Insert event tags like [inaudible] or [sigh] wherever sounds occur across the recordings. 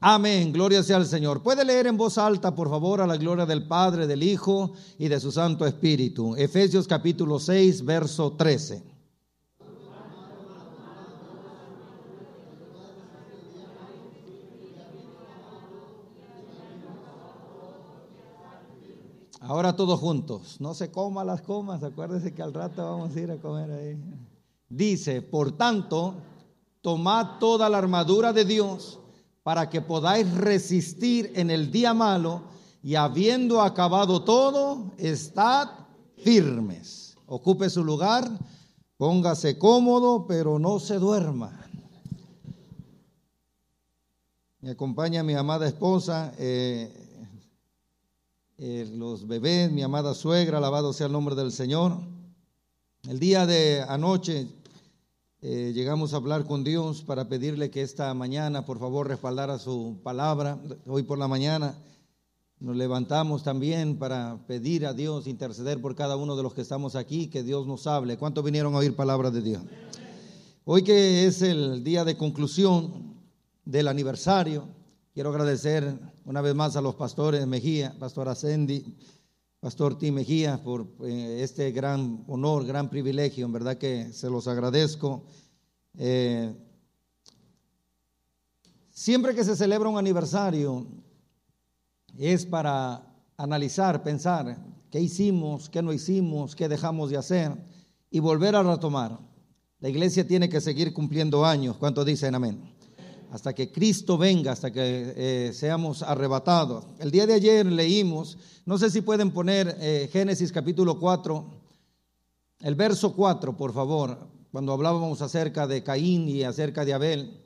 Amén, gloria sea al Señor. Puede leer en voz alta, por favor, a la gloria del Padre, del Hijo y de su Santo Espíritu. Efesios capítulo 6, verso 13. Ahora todos juntos, no se coma las comas, acuérdense que al rato vamos a ir a comer ahí. Dice, por tanto, tomad toda la armadura de Dios para que podáis resistir en el día malo y habiendo acabado todo, estad firmes. Ocupe su lugar, póngase cómodo, pero no se duerma. Me acompaña mi amada esposa. Eh, eh, los bebés, mi amada suegra, alabado sea el nombre del Señor. El día de anoche eh, llegamos a hablar con Dios para pedirle que esta mañana, por favor, respaldara su palabra. Hoy por la mañana nos levantamos también para pedir a Dios, interceder por cada uno de los que estamos aquí, que Dios nos hable. ¿Cuántos vinieron a oír palabra de Dios? Hoy que es el día de conclusión del aniversario, quiero agradecer una vez más a los pastores Mejía, Pastor Ascendi, Pastor Tim Mejía, por eh, este gran honor, gran privilegio, en verdad que se los agradezco. Eh, siempre que se celebra un aniversario es para analizar, pensar qué hicimos, qué no hicimos, qué dejamos de hacer y volver a retomar. La iglesia tiene que seguir cumpliendo años. ¿Cuántos dicen amén? Hasta que Cristo venga, hasta que eh, seamos arrebatados. El día de ayer leímos, no sé si pueden poner eh, Génesis capítulo 4, el verso 4, por favor, cuando hablábamos acerca de Caín y acerca de Abel.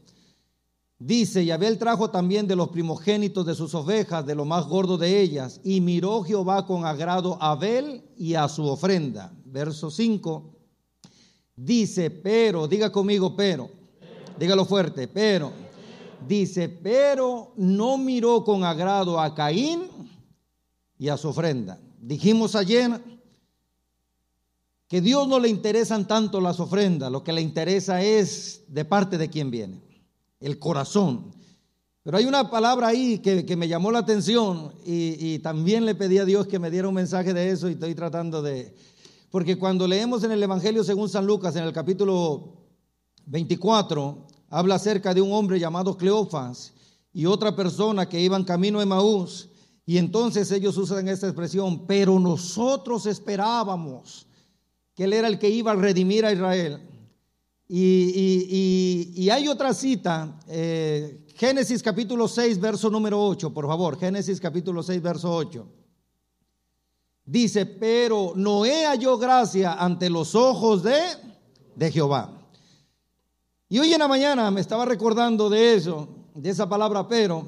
Dice, y Abel trajo también de los primogénitos de sus ovejas, de lo más gordo de ellas, y miró Jehová con agrado a Abel y a su ofrenda. Verso 5, dice, pero, diga conmigo, pero, dígalo fuerte, pero Dice, pero no miró con agrado a Caín y a su ofrenda. Dijimos ayer que Dios no le interesan tanto las ofrendas, lo que le interesa es de parte de quién viene, el corazón. Pero hay una palabra ahí que, me llamó la atención y, y, también le pedí a Dios que me diera un mensaje de eso y estoy tratando de... Porque cuando leemos en el Evangelio según San Lucas, en el capítulo 24, habla acerca de un hombre llamado Cleofas y otra persona que iban camino a Maús. Y entonces ellos usan esta expresión, pero nosotros esperábamos que él era el que iba a redimir a Israel. Y, hay otra cita, eh, Génesis capítulo 6, verso número 8, por favor, Génesis capítulo 6, verso 8. Dice, pero Noé halló gracia ante los ojos de, de Jehová. Y hoy en la mañana me estaba recordando de eso, de esa palabra pero,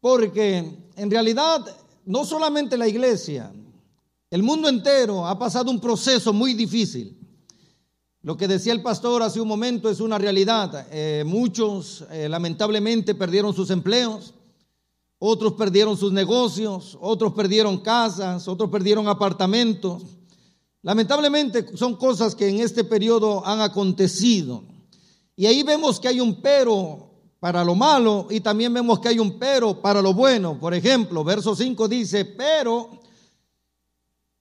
porque en realidad no solamente la iglesia, el mundo entero ha pasado un proceso muy difícil. Lo que decía el pastor hace un momento es una realidad. Eh, muchos eh, lamentablemente perdieron sus empleos, otros perdieron sus negocios, otros perdieron casas, otros perdieron apartamentos. Lamentablemente son cosas que en este periodo han acontecido. Y ahí vemos que hay un pero para lo malo y también vemos que hay un pero para lo bueno. Por ejemplo, verso 5 dice, pero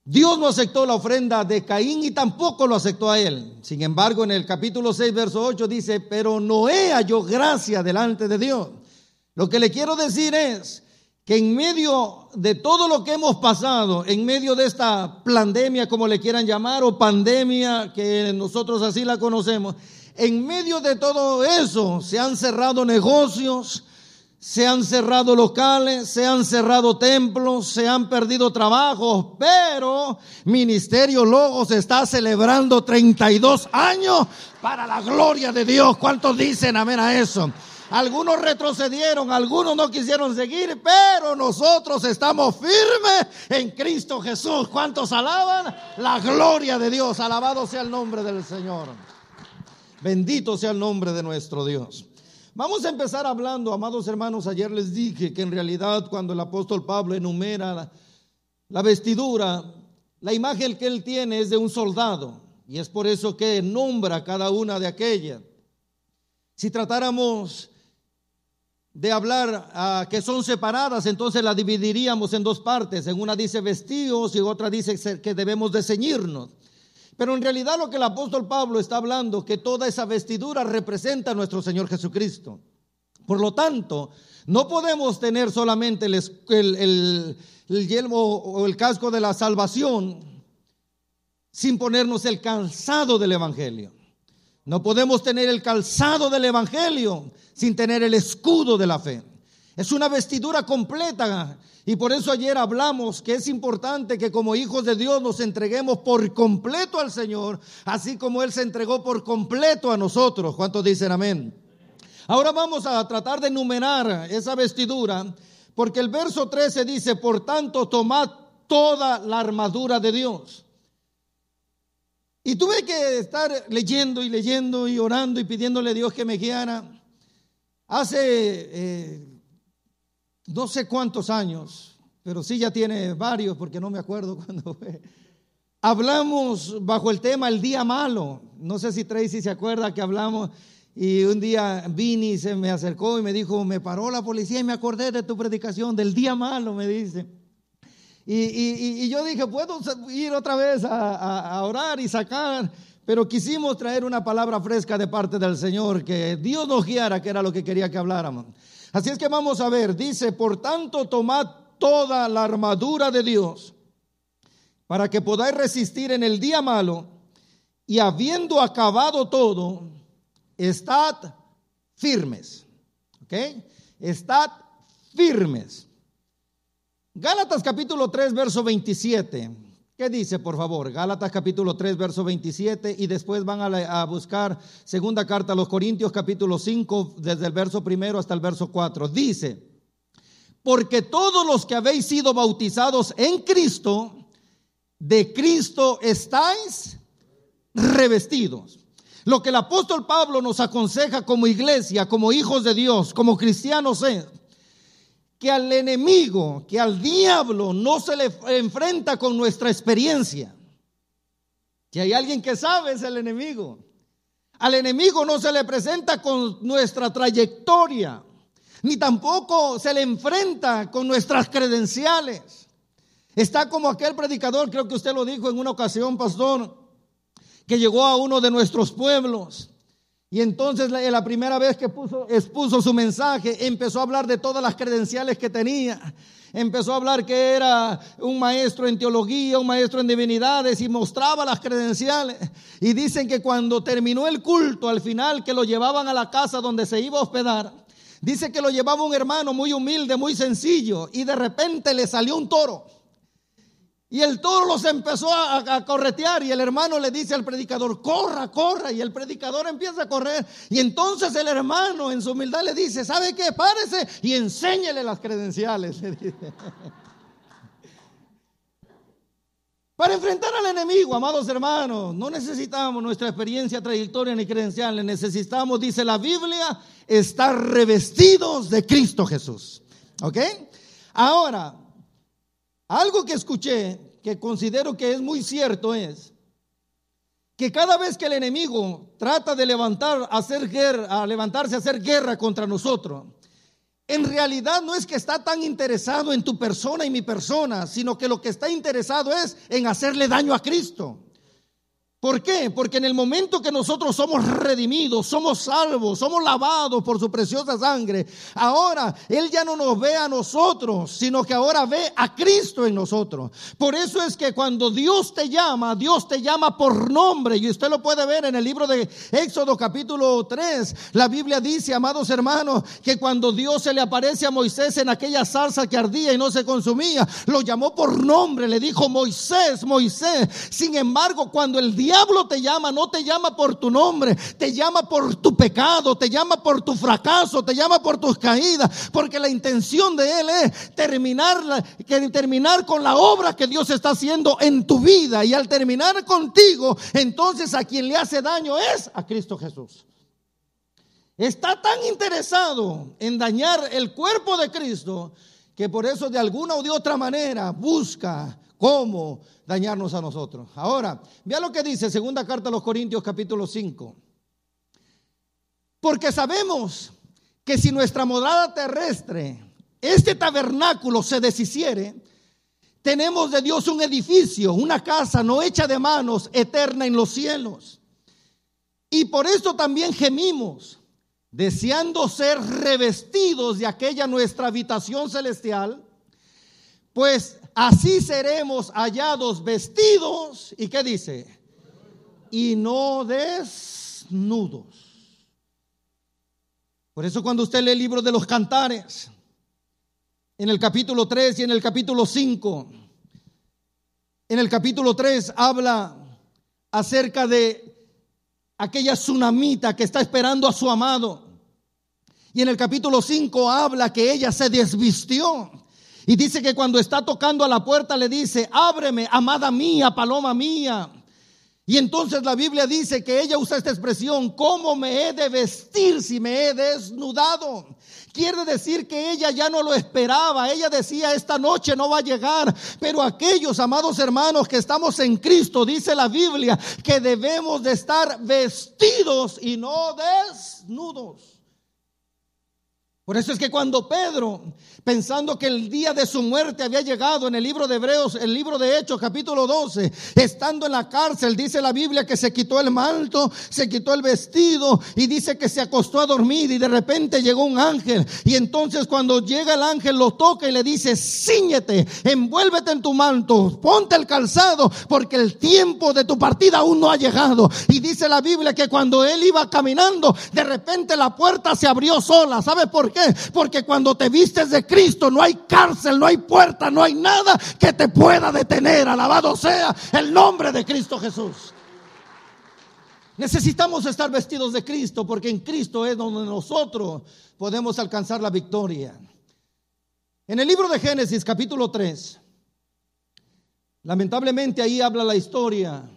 Dios no aceptó la ofrenda de Caín y tampoco lo aceptó a él. Sin embargo, en el capítulo 6, verso 8 dice, pero Noé halló gracia delante de Dios. Lo que le quiero decir es que en medio de todo lo que hemos pasado, en medio de esta pandemia, como le quieran llamar, o pandemia, que nosotros así la conocemos, en medio de todo eso se han cerrado negocios, se han cerrado locales, se han cerrado templos, se han perdido trabajos, pero Ministerio Logos está celebrando 32 años para la gloria de Dios. ¿Cuántos dicen amén a eso? Algunos retrocedieron, algunos no quisieron seguir, pero nosotros estamos firmes en Cristo Jesús. ¿Cuántos alaban? La gloria de Dios. Alabado sea el nombre del Señor. Bendito sea el nombre de nuestro Dios. Vamos a empezar hablando, amados hermanos, ayer les dije que en realidad cuando el apóstol Pablo enumera la, vestidura, la imagen que él tiene es de un soldado y es por eso que nombra cada una de aquellas. Si tratáramos de hablar ah, que son separadas, entonces la dividiríamos en dos partes. En una dice vestidos y otra dice que debemos de ceñirnos. Pero en realidad lo que el apóstol Pablo está hablando, que toda esa vestidura representa a nuestro Señor Jesucristo. Por lo tanto, no podemos tener solamente el, el, el yelmo o el casco de la salvación sin ponernos el calzado del Evangelio. No podemos tener el calzado del Evangelio sin tener el escudo de la fe. Es una vestidura completa. Y por eso ayer hablamos que es importante que como hijos de Dios nos entreguemos por completo al Señor, así como Él se entregó por completo a nosotros. ¿Cuántos dicen amén? Ahora vamos a tratar de enumerar esa vestidura, porque el verso 13 dice, por tanto, tomad toda la armadura de Dios. Y tuve que estar leyendo y leyendo y orando y pidiéndole a Dios que me guiara. Hace eh, no sé cuántos años, pero sí ya tiene varios porque no me acuerdo [laughs] cuándo fue. Hablamos bajo el tema el día malo. No sé si Tracy se acuerda que hablamos y un día Vini se me acercó y me dijo, me paró la policía y me acordé de tu predicación del día malo, me dice. Y, yo dije, puedo ir otra vez a, orar y sacar, pero quisimos traer una palabra fresca de parte del Señor, que Dios nos guiara, que era lo que quería que habláramos. Así es que vamos a ver, dice, por tanto, tomad toda la armadura de Dios para que podáis resistir en el día malo y habiendo acabado todo, estad firmes. ¿Ok? Estad firmes. Gálatas capítulo 3, verso 27. ¿Qué dice, por favor? Gálatas capítulo 3, verso 27 y después van a, buscar segunda carta a los Corintios capítulo 5 desde el verso primero hasta el verso 4. Dice, porque todos los que habéis sido bautizados en Cristo, de Cristo estáis revestidos. Lo que el apóstol Pablo nos aconseja como iglesia, como hijos de Dios, como cristianos es que al enemigo, que al diablo no se le enfrenta con nuestra experiencia. Si hay alguien que sabe es el enemigo. Al enemigo no se le presenta con nuestra trayectoria, ni tampoco se le enfrenta con nuestras credenciales. Está como aquel predicador, creo que usted lo dijo en una ocasión, pastor, que llegó a uno de nuestros pueblos y entonces la, primera vez que puso, expuso su mensaje, empezó a hablar de todas las credenciales que tenía. Empezó a hablar que era un maestro en teología, un maestro en divinidades y mostraba las credenciales. Y dicen que cuando terminó el culto, al final que lo llevaban a la casa donde se iba a hospedar, dice que lo llevaba un hermano muy humilde, muy sencillo, y de repente le salió un toro. Y el toro los empezó a, corretear y el hermano le dice al predicador, corra, corra. Y el predicador empieza a correr. Y entonces el hermano en su humildad le dice, ¿sabe qué? Párese y enséñele las credenciales. [laughs] Para enfrentar al enemigo, amados hermanos, no necesitamos nuestra experiencia, trayectoria ni credenciales. Necesitamos, dice la Biblia, estar revestidos de Cristo Jesús. ¿Ok? Ahora, algo que escuché que considero que es muy cierto es que cada vez que el enemigo trata de levantar, hacer guerra, a levantarse a hacer guerra contra nosotros, en realidad no es que está tan interesado en tu persona y mi persona, sino que lo que está interesado es en hacerle daño a Cristo. ¿Por qué? Porque en el momento que nosotros somos redimidos, somos salvos, somos lavados por su preciosa sangre, ahora Él ya no nos ve a nosotros, sino que ahora ve a Cristo en nosotros. Por eso es que cuando Dios te llama, Dios te llama por nombre. Y usted lo puede ver en el libro de Éxodo capítulo 3. La Biblia dice, amados hermanos, que cuando Dios se le aparece a Moisés en aquella salsa que ardía y no se consumía, lo llamó por nombre, le dijo Moisés, Moisés. Sin embargo, cuando el diablo te llama, no te llama por tu nombre, te llama por tu pecado, te llama por tu fracaso, te llama por tus caídas, porque la intención de él es terminar, terminar con la obra que Dios está haciendo en tu vida. Y al terminar contigo, entonces a quien le hace daño es a Cristo Jesús. Está tan interesado en dañar el cuerpo de Cristo que por eso de alguna o de otra manera busca cómo dañarnos a nosotros. Ahora, vea lo que dice segunda carta a los Corintios capítulo 5. Porque sabemos que si nuestra morada terrestre, este tabernáculo se deshiciere, tenemos de Dios un edificio, una casa no hecha de manos, eterna en los cielos. Y por eso también gemimos, deseando ser revestidos de aquella nuestra habitación celestial, pues así seremos hallados vestidos, ¿y qué dice? Y no desnudos. Por eso cuando usted lee el libro de los cantares, en el capítulo 3 y en el capítulo 5, en el capítulo 3 habla acerca de aquella tsunamita que está esperando a su amado. Y en el capítulo 5 habla que ella se desvistió. Y dice que cuando está tocando a la puerta le dice, ábreme, amada mía, paloma mía. Y entonces la Biblia dice que ella usa esta expresión, ¿cómo me he de vestir si me he desnudado? Quiere decir que ella ya no lo esperaba. Ella decía, esta noche no va a llegar. Pero aquellos amados hermanos que estamos en Cristo, dice la Biblia, que debemos de estar vestidos y no desnudos. Por eso es que cuando Pedro, pensando que el día de su muerte había llegado en el libro de Hebreos, el libro de Hechos capítulo 12, estando en la cárcel, dice la Biblia que se quitó el manto, se quitó el vestido y dice que se acostó a dormir y de repente llegó un ángel. Y entonces cuando llega el ángel lo toca y le dice, ciñete, envuélvete en tu manto, ponte el calzado porque el tiempo de tu partida aún no ha llegado. Y dice la Biblia que cuando él iba caminando, de repente la puerta se abrió sola. ¿Sabe por qué? Porque cuando te vistes de Cristo no hay cárcel, no hay puerta, no hay nada que te pueda detener. Alabado sea el nombre de Cristo Jesús. Necesitamos estar vestidos de Cristo porque en Cristo es donde nosotros podemos alcanzar la victoria. En el libro de Génesis capítulo 3, lamentablemente ahí habla la historia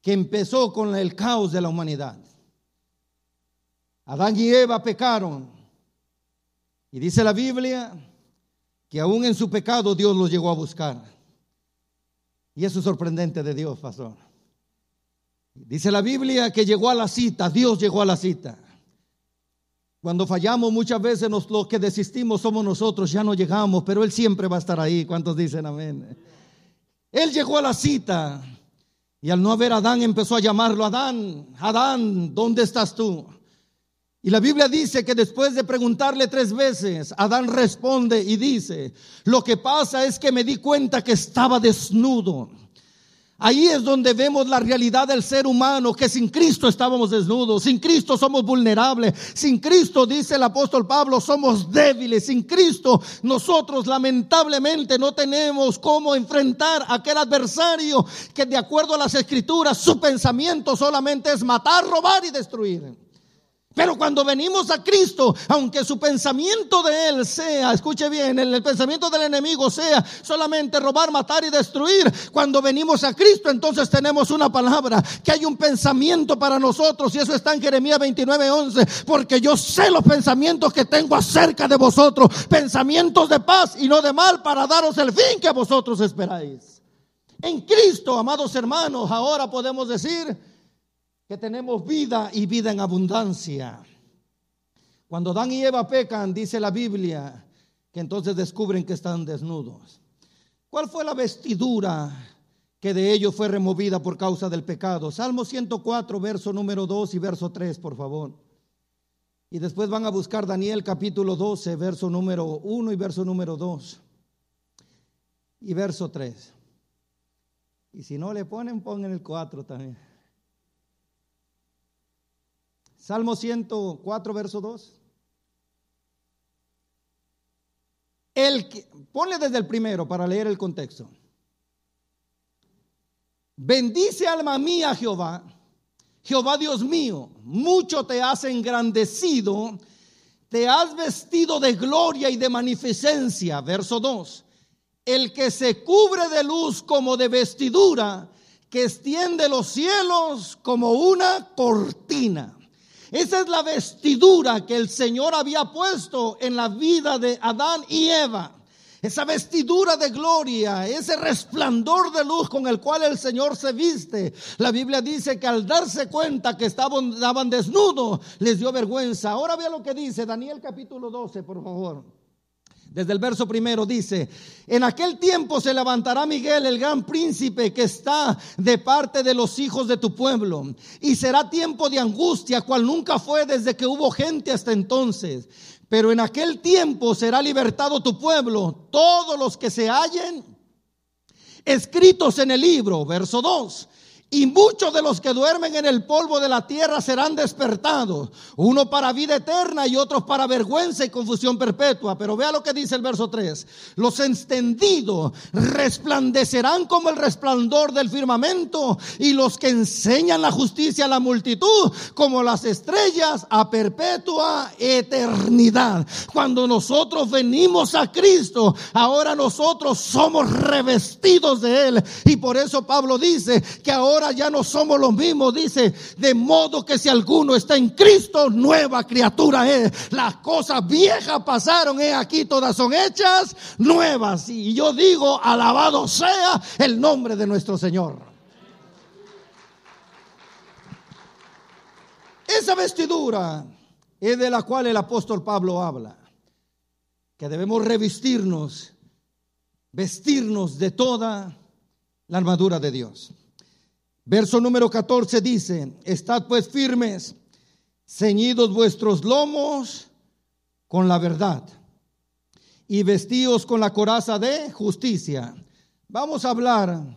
que empezó con el caos de la humanidad. Adán y Eva pecaron y dice la Biblia que aún en su pecado Dios los llegó a buscar. Y eso es sorprendente de Dios, pastor. Dice la Biblia que llegó a la cita, Dios llegó a la cita. Cuando fallamos muchas veces los que desistimos somos nosotros, ya no llegamos, pero Él siempre va a estar ahí. ¿Cuántos dicen amén? Él llegó a la cita y al no haber Adán empezó a llamarlo, Adán, Adán, ¿dónde estás tú? Y la Biblia dice que después de preguntarle tres veces, Adán responde y dice, lo que pasa es que me di cuenta que estaba desnudo. Ahí es donde vemos la realidad del ser humano, que sin Cristo estábamos desnudos, sin Cristo somos vulnerables, sin Cristo, dice el apóstol Pablo, somos débiles, sin Cristo nosotros lamentablemente no tenemos cómo enfrentar a aquel adversario que de acuerdo a las escrituras su pensamiento solamente es matar, robar y destruir. Pero cuando venimos a Cristo, aunque su pensamiento de Él sea, escuche bien, el, pensamiento del enemigo sea solamente robar, matar y destruir, cuando venimos a Cristo, entonces tenemos una palabra, que hay un pensamiento para nosotros, y eso está en Jeremías 29, 11, porque yo sé los pensamientos que tengo acerca de vosotros, pensamientos de paz y no de mal, para daros el fin que vosotros esperáis. En Cristo, amados hermanos, ahora podemos decir, que tenemos vida y vida en abundancia. Cuando Dan y Eva pecan, dice la Biblia, que entonces descubren que están desnudos. ¿Cuál fue la vestidura que de ellos fue removida por causa del pecado? Salmo 104, verso número 2 y verso 3, por favor. Y después van a buscar Daniel capítulo 12, verso número 1 y verso número 2. Y verso 3. Y si no le ponen, pongan el 4 también. Salmo 104, verso 2. El que, ponle desde el primero para leer el contexto. Bendice alma mía Jehová, Jehová Dios mío, mucho te has engrandecido, te has vestido de gloria y de magnificencia. Verso 2. El que se cubre de luz como de vestidura, que extiende los cielos como una cortina. Esa es la vestidura que el Señor había puesto en la vida de Adán y Eva. esa vestidura de gloria, ese resplandor de luz con el cual el Señor se viste. La Biblia dice que al darse cuenta que estaban, desnudos, les dio vergüenza. Ahora vea lo que dice Daniel capítulo 12, por favor. Desde el verso primero dice, en aquel tiempo se levantará Miguel, el gran príncipe que está de parte de los hijos de tu pueblo, y será tiempo de angustia, cual nunca fue desde que hubo gente hasta entonces. Pero en aquel tiempo será libertado tu pueblo, todos los que se hallen escritos en el libro, verso 2. Y muchos de los que duermen en el polvo de la tierra serán despertados, uno para vida eterna y otros para vergüenza y confusión perpetua. Pero vea lo que dice el verso 3. Los entendidos resplandecerán como el resplandor del firmamento y los que enseñan la justicia a la multitud como las estrellas a perpetua eternidad. Cuando nosotros venimos a Cristo, ahora nosotros somos revestidos de Él. Y por eso Pablo dice que ahora ya no somos los mismos, dice, de modo que si alguno está en Cristo, nueva criatura es. Las cosas viejas pasaron, he aquí todas son hechas nuevas. Y yo digo, alabado sea el nombre de nuestro Señor. Esa vestidura es de la cual el apóstol Pablo habla, que debemos revestirnos, vestirnos de toda la armadura de Dios. Verso número 14 dice, estad pues firmes, ceñidos vuestros lomos con la verdad y vestidos con la coraza de justicia. Vamos a hablar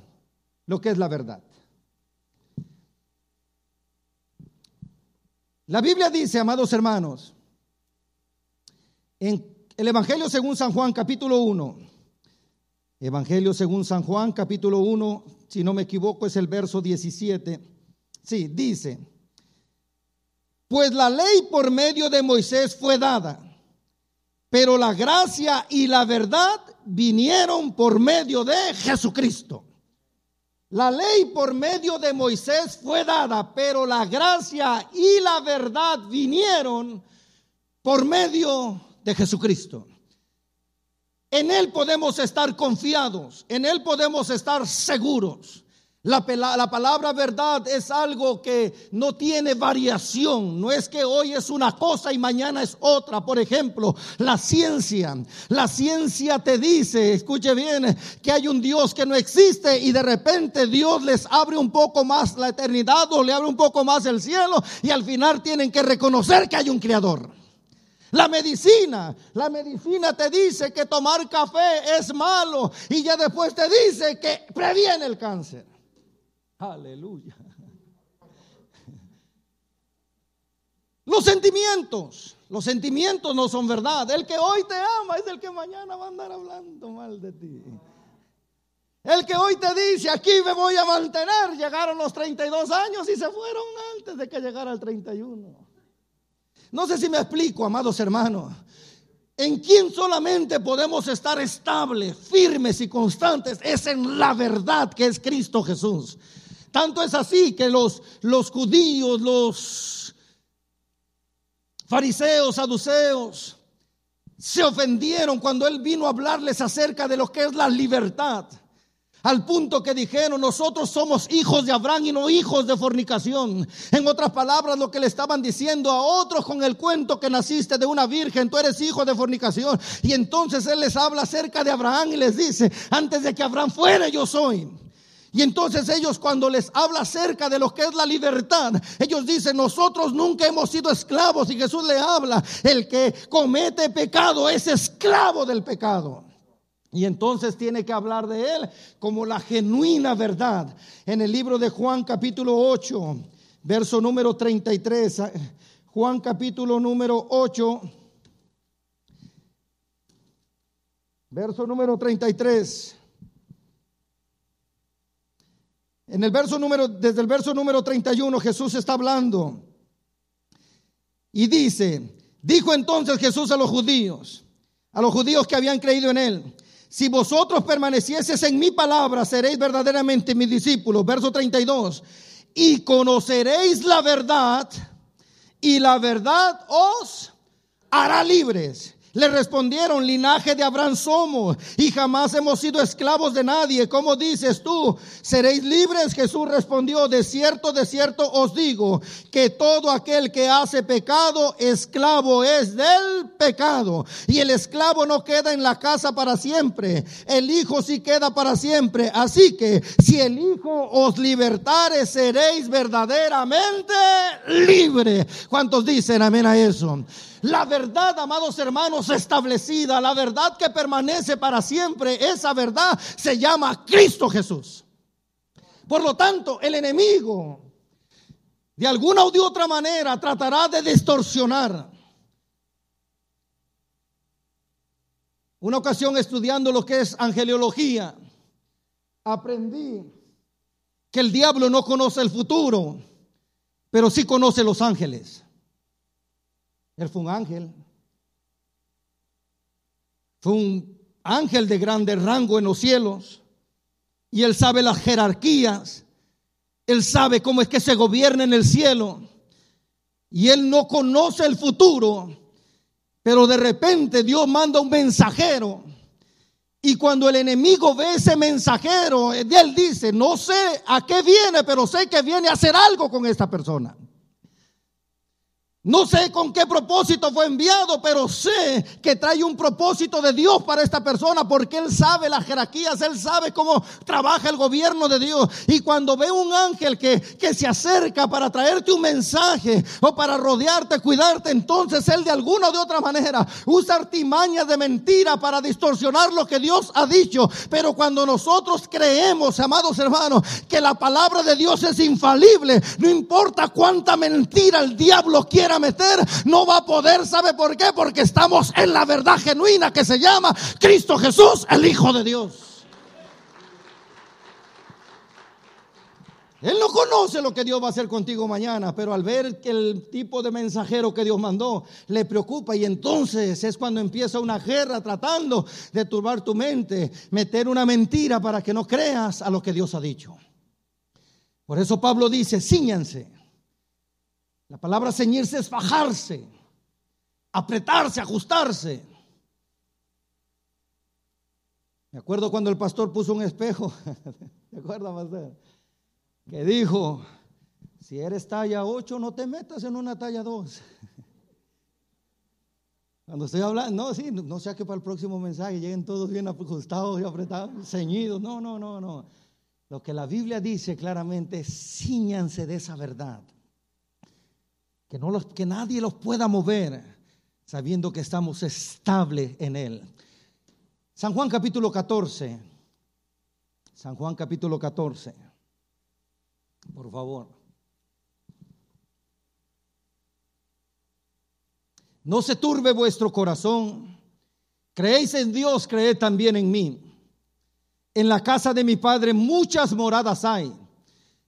lo que es la verdad. La Biblia dice, amados hermanos, en el Evangelio según San Juan capítulo 1, Evangelio según San Juan, capítulo 1, si no me equivoco, es el verso 17. Sí, dice, pues la ley por medio de Moisés fue dada, pero la gracia y la verdad vinieron por medio de Jesucristo. La ley por medio de Moisés fue dada, pero la gracia y la verdad vinieron por medio de Jesucristo. En Él podemos estar confiados, en Él podemos estar seguros. La, la, palabra verdad es algo que no tiene variación, no es que hoy es una cosa y mañana es otra. Por ejemplo, la ciencia. La ciencia te dice, escuche bien, que hay un Dios que no existe y de repente Dios les abre un poco más la eternidad o le abre un poco más el cielo y al final tienen que reconocer que hay un creador. La medicina, la medicina te dice que tomar café es malo y ya después te dice que previene el cáncer. Aleluya. Los sentimientos, los sentimientos no son verdad. El que hoy te ama es el que mañana va a andar hablando mal de ti. El que hoy te dice, aquí me voy a mantener, llegaron los 32 años y se fueron antes de que llegara el 31. No sé si me explico, amados hermanos. En quien solamente podemos estar estables, firmes y constantes es en la verdad que es Cristo Jesús. Tanto es así que los, los judíos, los fariseos, saduceos, se ofendieron cuando Él vino a hablarles acerca de lo que es la libertad. Al punto que dijeron, nosotros somos hijos de Abraham y no hijos de fornicación. En otras palabras, lo que le estaban diciendo a otros con el cuento que naciste de una virgen, tú eres hijo de fornicación. Y entonces Él les habla acerca de Abraham y les dice, antes de que Abraham fuera, yo soy. Y entonces ellos cuando les habla acerca de lo que es la libertad, ellos dicen, nosotros nunca hemos sido esclavos. Y Jesús le habla, el que comete pecado es esclavo del pecado. Y entonces tiene que hablar de él como la genuina verdad. En el libro de Juan capítulo 8, verso número 33, Juan capítulo número 8, verso número 33. En el verso número, desde el verso número 31, Jesús está hablando y dice, dijo entonces Jesús a los judíos, a los judíos que habían creído en él, si vosotros permanecieseis en mi palabra, seréis verdaderamente mis discípulos. Verso 32. Y conoceréis la verdad, y la verdad os hará libres. Le respondieron, linaje de Abraham somos y jamás hemos sido esclavos de nadie. ¿Cómo dices tú? ¿Seréis libres? Jesús respondió, de cierto, de cierto os digo que todo aquel que hace pecado, esclavo es del pecado. Y el esclavo no queda en la casa para siempre. El Hijo sí queda para siempre. Así que si el Hijo os libertare, seréis verdaderamente libres. ¿Cuántos dicen amén a eso? La verdad, amados hermanos, establecida, la verdad que permanece para siempre, esa verdad se llama Cristo Jesús. Por lo tanto, el enemigo, de alguna de otra manera, tratará de distorsionar. Una ocasión estudiando lo que es angeliología, aprendí que el diablo no conoce el futuro, pero sí conoce los ángeles. Él fue un ángel. Fue un ángel de grande rango en los cielos. Y él sabe las jerarquías. Él sabe cómo es que se gobierna en el cielo. Y él no conoce el futuro. Pero de repente Dios manda un mensajero. Y cuando el enemigo ve ese mensajero, él dice, no sé a qué viene, pero sé que viene a hacer algo con esta persona. No sé con qué propósito fue enviado, pero sé que trae un propósito de Dios para esta persona porque Él sabe las jerarquías, Él sabe cómo trabaja el gobierno de Dios. Y cuando ve un ángel que, que se acerca para traerte un mensaje o para rodearte, cuidarte, entonces Él de alguna o de otra manera usa artimañas de mentira para distorsionar lo que Dios ha dicho. Pero cuando nosotros creemos, amados hermanos, que la palabra de Dios es infalible, no importa cuánta mentira el diablo quiera meter, no va a poder. ¿Sabe por qué? Porque estamos en la verdad genuina que se llama Cristo Jesús, el Hijo de Dios. Él no conoce lo que Dios va a hacer contigo mañana, pero al ver que el tipo de mensajero que Dios mandó le preocupa y entonces es cuando empieza una guerra tratando de turbar tu mente, meter una mentira para que no creas a lo que Dios ha dicho. Por eso Pablo dice, ciñanse la palabra ceñirse es bajarse, apretarse, ajustarse. Me acuerdo cuando el pastor puso un espejo, [laughs] ¿te acuerdas, pastor? Que dijo, si eres talla 8, no te metas en una talla 2. [laughs] Cuando estoy hablando, no, sí, no sea que para el próximo mensaje lleguen todos bien ajustados y apretados, ceñidos. No, no, no, no. Lo que la Biblia dice claramente, ciñanse de esa verdad que, no los, que nadie los pueda mover, sabiendo que estamos estables en Él. San Juan capítulo 14. San Juan capítulo 14. Por favor. No se turbe vuestro corazón. Creéis en Dios, creed también en mí. En la casa de mi Padre muchas moradas hay.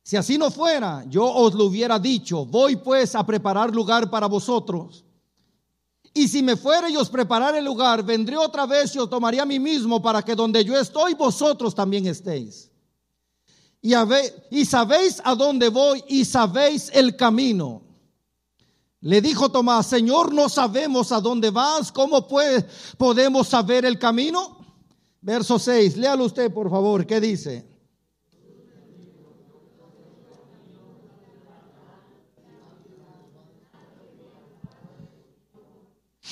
Si así no fuera, yo os lo hubiera dicho, voy pues a preparar lugar para vosotros. Y si me fuere y os prepararé el lugar, vendré otra vez y os tomaré a mí mismo para que donde yo estoy, vosotros también estéis. Y, sabéis a dónde voy y sabéis el camino. Le dijo Tomás, Señor, no sabemos a dónde vas, ¿cómo podemos saber el camino? Verso 6, léalo usted por favor, ¿qué dice?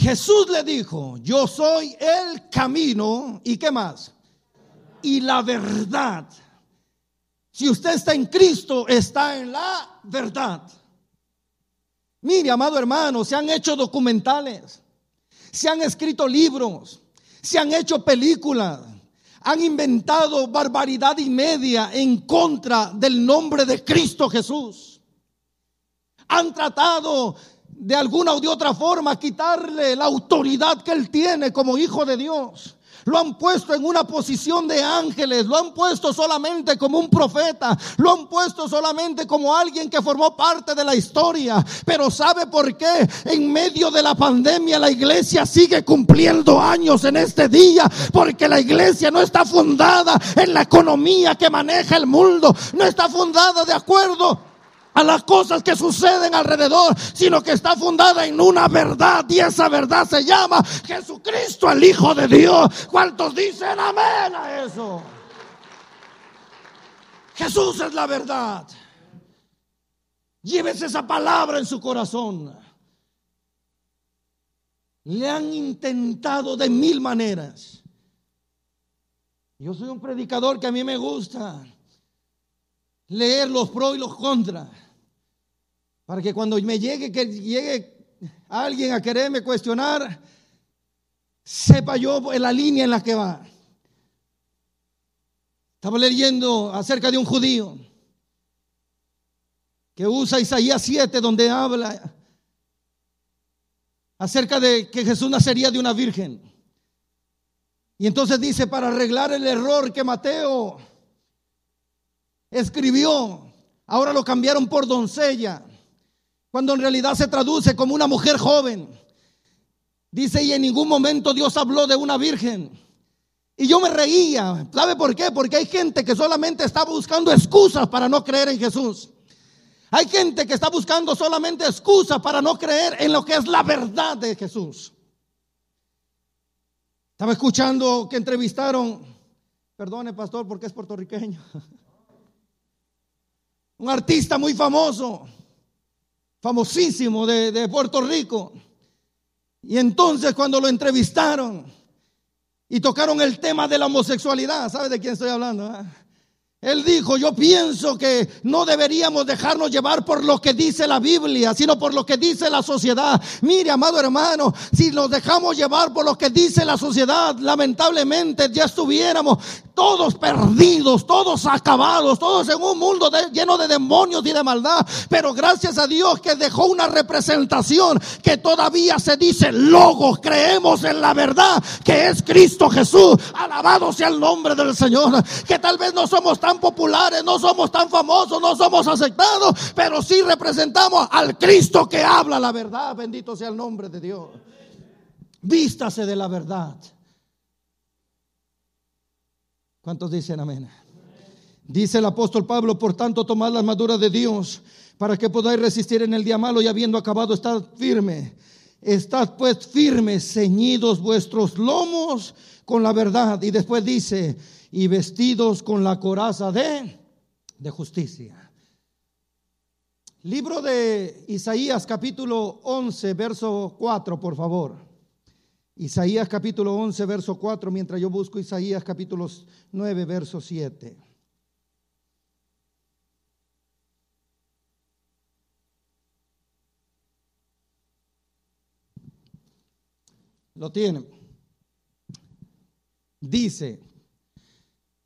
Jesús le dijo, yo soy el camino y qué más? Y la verdad. Si usted está en Cristo, está en la verdad. Mire, amado hermano, se han hecho documentales, se han escrito libros, se han hecho películas, han inventado barbaridad y media en contra del nombre de Cristo Jesús. Han tratado de alguna o de otra forma quitarle la autoridad que él tiene como hijo de Dios. Lo han puesto en una posición de ángeles, lo han puesto solamente como un profeta, lo han puesto solamente como alguien que formó parte de la historia. Pero ¿sabe por qué? En medio de la pandemia la iglesia sigue cumpliendo años en este día, porque la iglesia no está fundada en la economía que maneja el mundo, no está fundada de acuerdo a las cosas que suceden alrededor, sino que está fundada en una verdad y esa verdad se llama Jesucristo, el Hijo de Dios. ¿Cuántos dicen amén a eso? Jesús es la verdad. Llévese esa palabra en su corazón. Le han intentado de mil maneras. Yo soy un predicador que a mí me gusta leer los pros y los contras. Para que cuando me llegue, que llegue alguien a quererme cuestionar, sepa yo la línea en la que va. Estaba leyendo acerca de un judío que usa Isaías 7 donde habla acerca de que Jesús nacería de una virgen. Y entonces dice, para arreglar el error que Mateo escribió, ahora lo cambiaron por doncella, cuando en realidad se traduce como una mujer joven. Dice, y en ningún momento Dios habló de una virgen. Y yo me reía. ¿Sabe por qué? Porque hay gente que solamente está buscando excusas para no creer en Jesús. Hay gente que está buscando solamente excusas para no creer en lo que es la verdad de Jesús. Estaba escuchando que entrevistaron, perdone pastor porque es puertorriqueño, [laughs] un artista muy famoso, famosísimo de, Puerto Rico. Y entonces cuando lo entrevistaron y tocaron el tema de la homosexualidad, ¿sabe de quién estoy hablando? Ah? Él dijo, yo pienso que no deberíamos dejarnos llevar por lo que dice la Biblia, sino por lo que dice la sociedad. Mire, amado hermano, si nos dejamos llevar por lo que dice la sociedad, lamentablemente ya estuviéramos todos perdidos, todos acabados, todos en un mundo lleno de demonios y de maldad. Pero gracias a Dios que dejó una representación que todavía se dice logos. Creemos en la verdad que es Cristo Jesús. Alabado sea el nombre del Señor. Que tal vez no somos tan populares, no somos tan famosos, no somos aceptados, pero sí representamos al Cristo que habla la verdad. Bendito sea el nombre de Dios. Vístase de la verdad. ¿Cuántos dicen amén? Dice el apóstol Pablo, por tanto, tomad la armadura de Dios para que podáis resistir en el día malo y habiendo acabado, estad firme. Estad pues firmes, ceñidos vuestros lomos con la verdad. Y después dice, y vestidos con la coraza de, de justicia. Libro de Isaías capítulo 11, verso 4, por favor. Isaías capítulo 11, verso 4, mientras yo busco Isaías capítulo 9, verso 7. Lo tienen. Dice,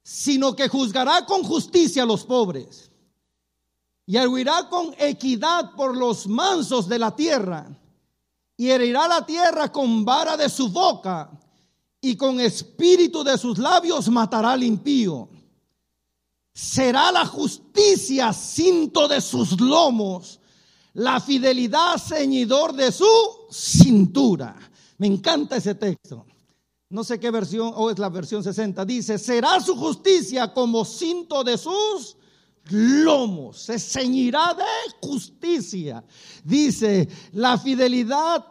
sino que juzgará con justicia a los pobres y arguirá con equidad por los mansos de la tierra y herirá la tierra con vara de su boca y con espíritu de sus labios matará al impío. Será la justicia cinto de sus lomos, la fidelidad ceñidor de su cintura. Me encanta ese texto. No sé qué versión, o es la versión 60. Dice, será su justicia como cinto de sus lomos, se ceñirá de justicia. Dice, la fidelidad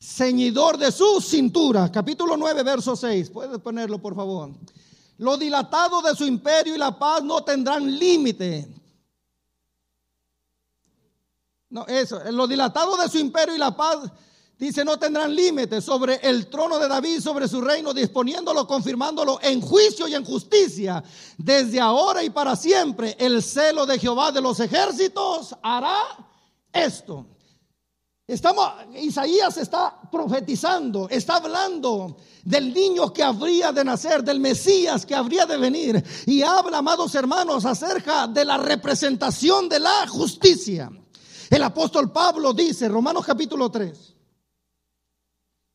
ceñidor de su cintura. Capítulo 9, verso 6. Puedes ponerlo, por favor. Lo dilatado de su imperio y la paz no tendrán límite. No, eso, lo dilatado de su imperio y la paz Dice, no tendrán límites sobre el trono de David, sobre su reino, disponiéndolo, confirmándolo en juicio y en justicia. Desde ahora y para siempre, el celo de Jehová de los ejércitos hará esto. Estamos, Isaías está profetizando, está hablando del niño que habría de nacer, del Mesías que habría de venir. Y habla, amados hermanos, acerca de la representación de la justicia. El apóstol Pablo dice, Romanos capítulo 3.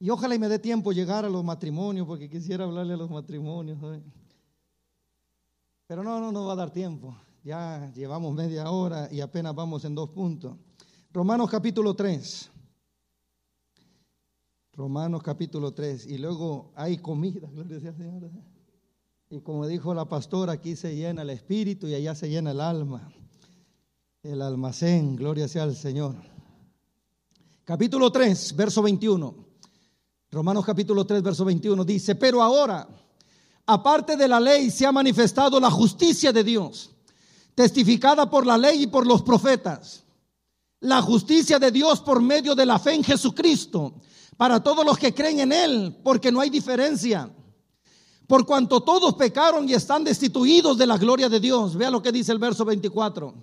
Y ojalá y me dé tiempo llegar a los matrimonios, porque quisiera hablarle a los matrimonios. Pero no, no nos va a dar tiempo. Ya llevamos media hora y apenas vamos en dos puntos. Romanos capítulo 3. Romanos capítulo 3. Y luego hay comida, gloria Señor. Y como dijo la pastora, aquí se llena el espíritu y allá se llena el alma. El almacén, gloria sea al Señor. Capítulo 3, verso 21. Romanos capítulo 3, verso 21 dice, pero ahora, aparte de la ley, se ha manifestado la justicia de Dios, testificada por la ley y por los profetas. La justicia de Dios por medio de la fe en Jesucristo, para todos los que creen en Él, porque no hay diferencia. Por cuanto todos pecaron y están destituidos de la gloria de Dios. Vea lo que dice el verso 24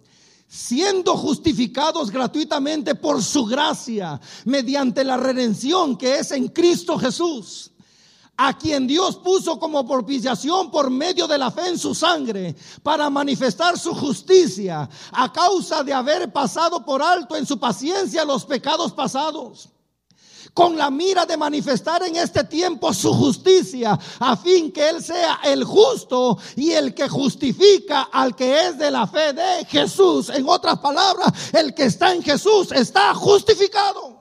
siendo justificados gratuitamente por su gracia, mediante la redención que es en Cristo Jesús, a quien Dios puso como propiciación por medio de la fe en su sangre, para manifestar su justicia, a causa de haber pasado por alto en su paciencia los pecados pasados con la mira de manifestar en este tiempo su justicia, a fin que Él sea el justo y el que justifica al que es de la fe de Jesús. En otras palabras, el que está en Jesús está justificado.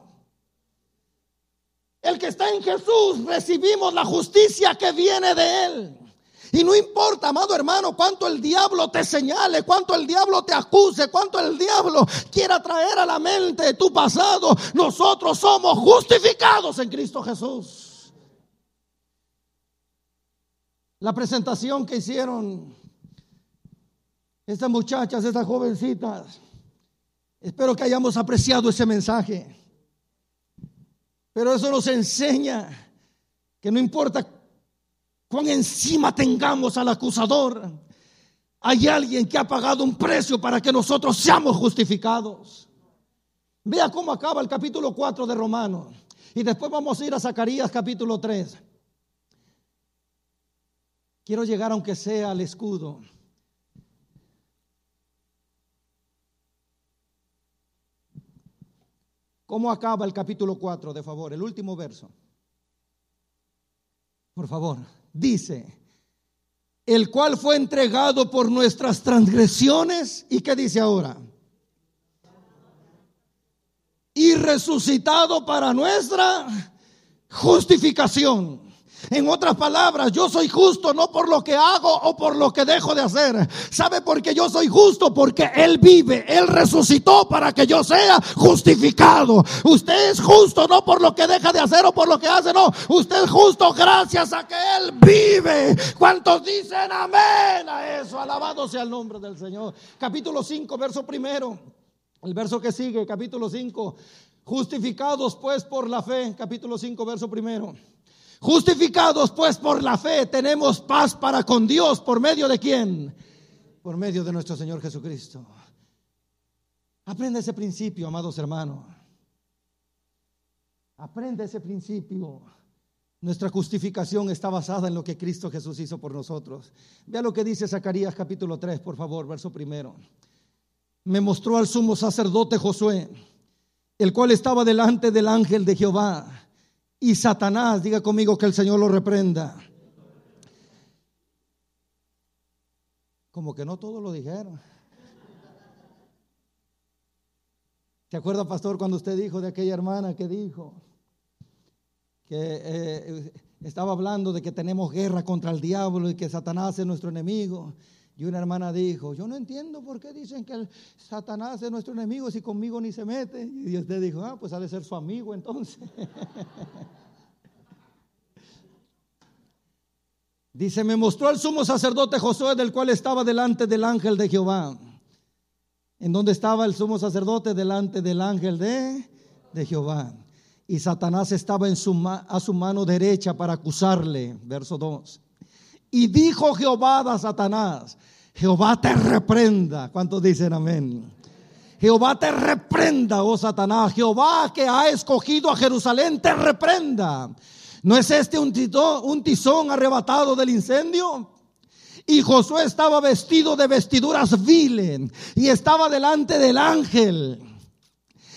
El que está en Jesús recibimos la justicia que viene de Él. Y no importa, amado hermano, cuánto el diablo te señale, cuánto el diablo te acuse, cuánto el diablo quiera traer a la mente tu pasado, nosotros somos justificados en Cristo Jesús. La presentación que hicieron estas muchachas, estas jovencitas, espero que hayamos apreciado ese mensaje. Pero eso nos enseña que no importa cuán encima tengamos al acusador, hay alguien que ha pagado un precio para que nosotros seamos justificados. Vea cómo acaba el capítulo 4 de Romanos. Y después vamos a ir a Zacarías capítulo 3. Quiero llegar aunque sea al escudo. ¿Cómo acaba el capítulo 4, de favor? El último verso. Por favor dice, el cual fue entregado por nuestras transgresiones. ¿Y qué dice ahora? Y resucitado para nuestra justificación. En otras palabras, yo soy justo no por lo que hago o por lo que dejo de hacer. ¿Sabe por qué yo soy justo? Porque Él vive, Él resucitó para que yo sea justificado. Usted es justo no por lo que deja de hacer o por lo que hace, no. Usted es justo gracias a que Él vive. ¿Cuántos dicen amén a eso? Alabado sea el nombre del Señor. Capítulo 5, verso primero. El verso que sigue, capítulo 5. Justificados pues por la fe, capítulo 5, verso primero. Justificados pues por la fe tenemos paz para con Dios por medio de quién? Por medio de nuestro Señor Jesucristo. Aprende ese principio, amados hermanos. Aprende ese principio. Nuestra justificación está basada en lo que Cristo Jesús hizo por nosotros. Vea lo que dice Zacarías capítulo 3, por favor, verso primero. Me mostró al sumo sacerdote Josué, el cual estaba delante del ángel de Jehová y Satanás, diga conmigo que el Señor lo reprenda. Como que no todos lo dijeron. ¿Se acuerda, pastor, cuando usted dijo de aquella hermana que dijo que eh, estaba hablando de que tenemos guerra contra el diablo y que Satanás es nuestro enemigo? Y una hermana dijo, yo no entiendo por qué dicen que Satanás es nuestro enemigo si conmigo ni se mete. Y usted dijo, ah, pues ha de ser su amigo entonces. [laughs] Dice, me mostró el sumo sacerdote Josué, del cual estaba delante del ángel de Jehová. ¿En dónde estaba el sumo sacerdote? Delante del ángel de, de Jehová. Y Satanás estaba en su, a su mano derecha para acusarle. Verso 2. Y dijo Jehová a Satanás, Jehová te reprenda. ¿Cuántos dicen amén? Jehová te reprenda, oh Satanás. Jehová que ha escogido a Jerusalén te reprenda. ¿No es este un tizón, un tizón arrebatado del incendio? Y Josué estaba vestido de vestiduras viles y estaba delante del ángel.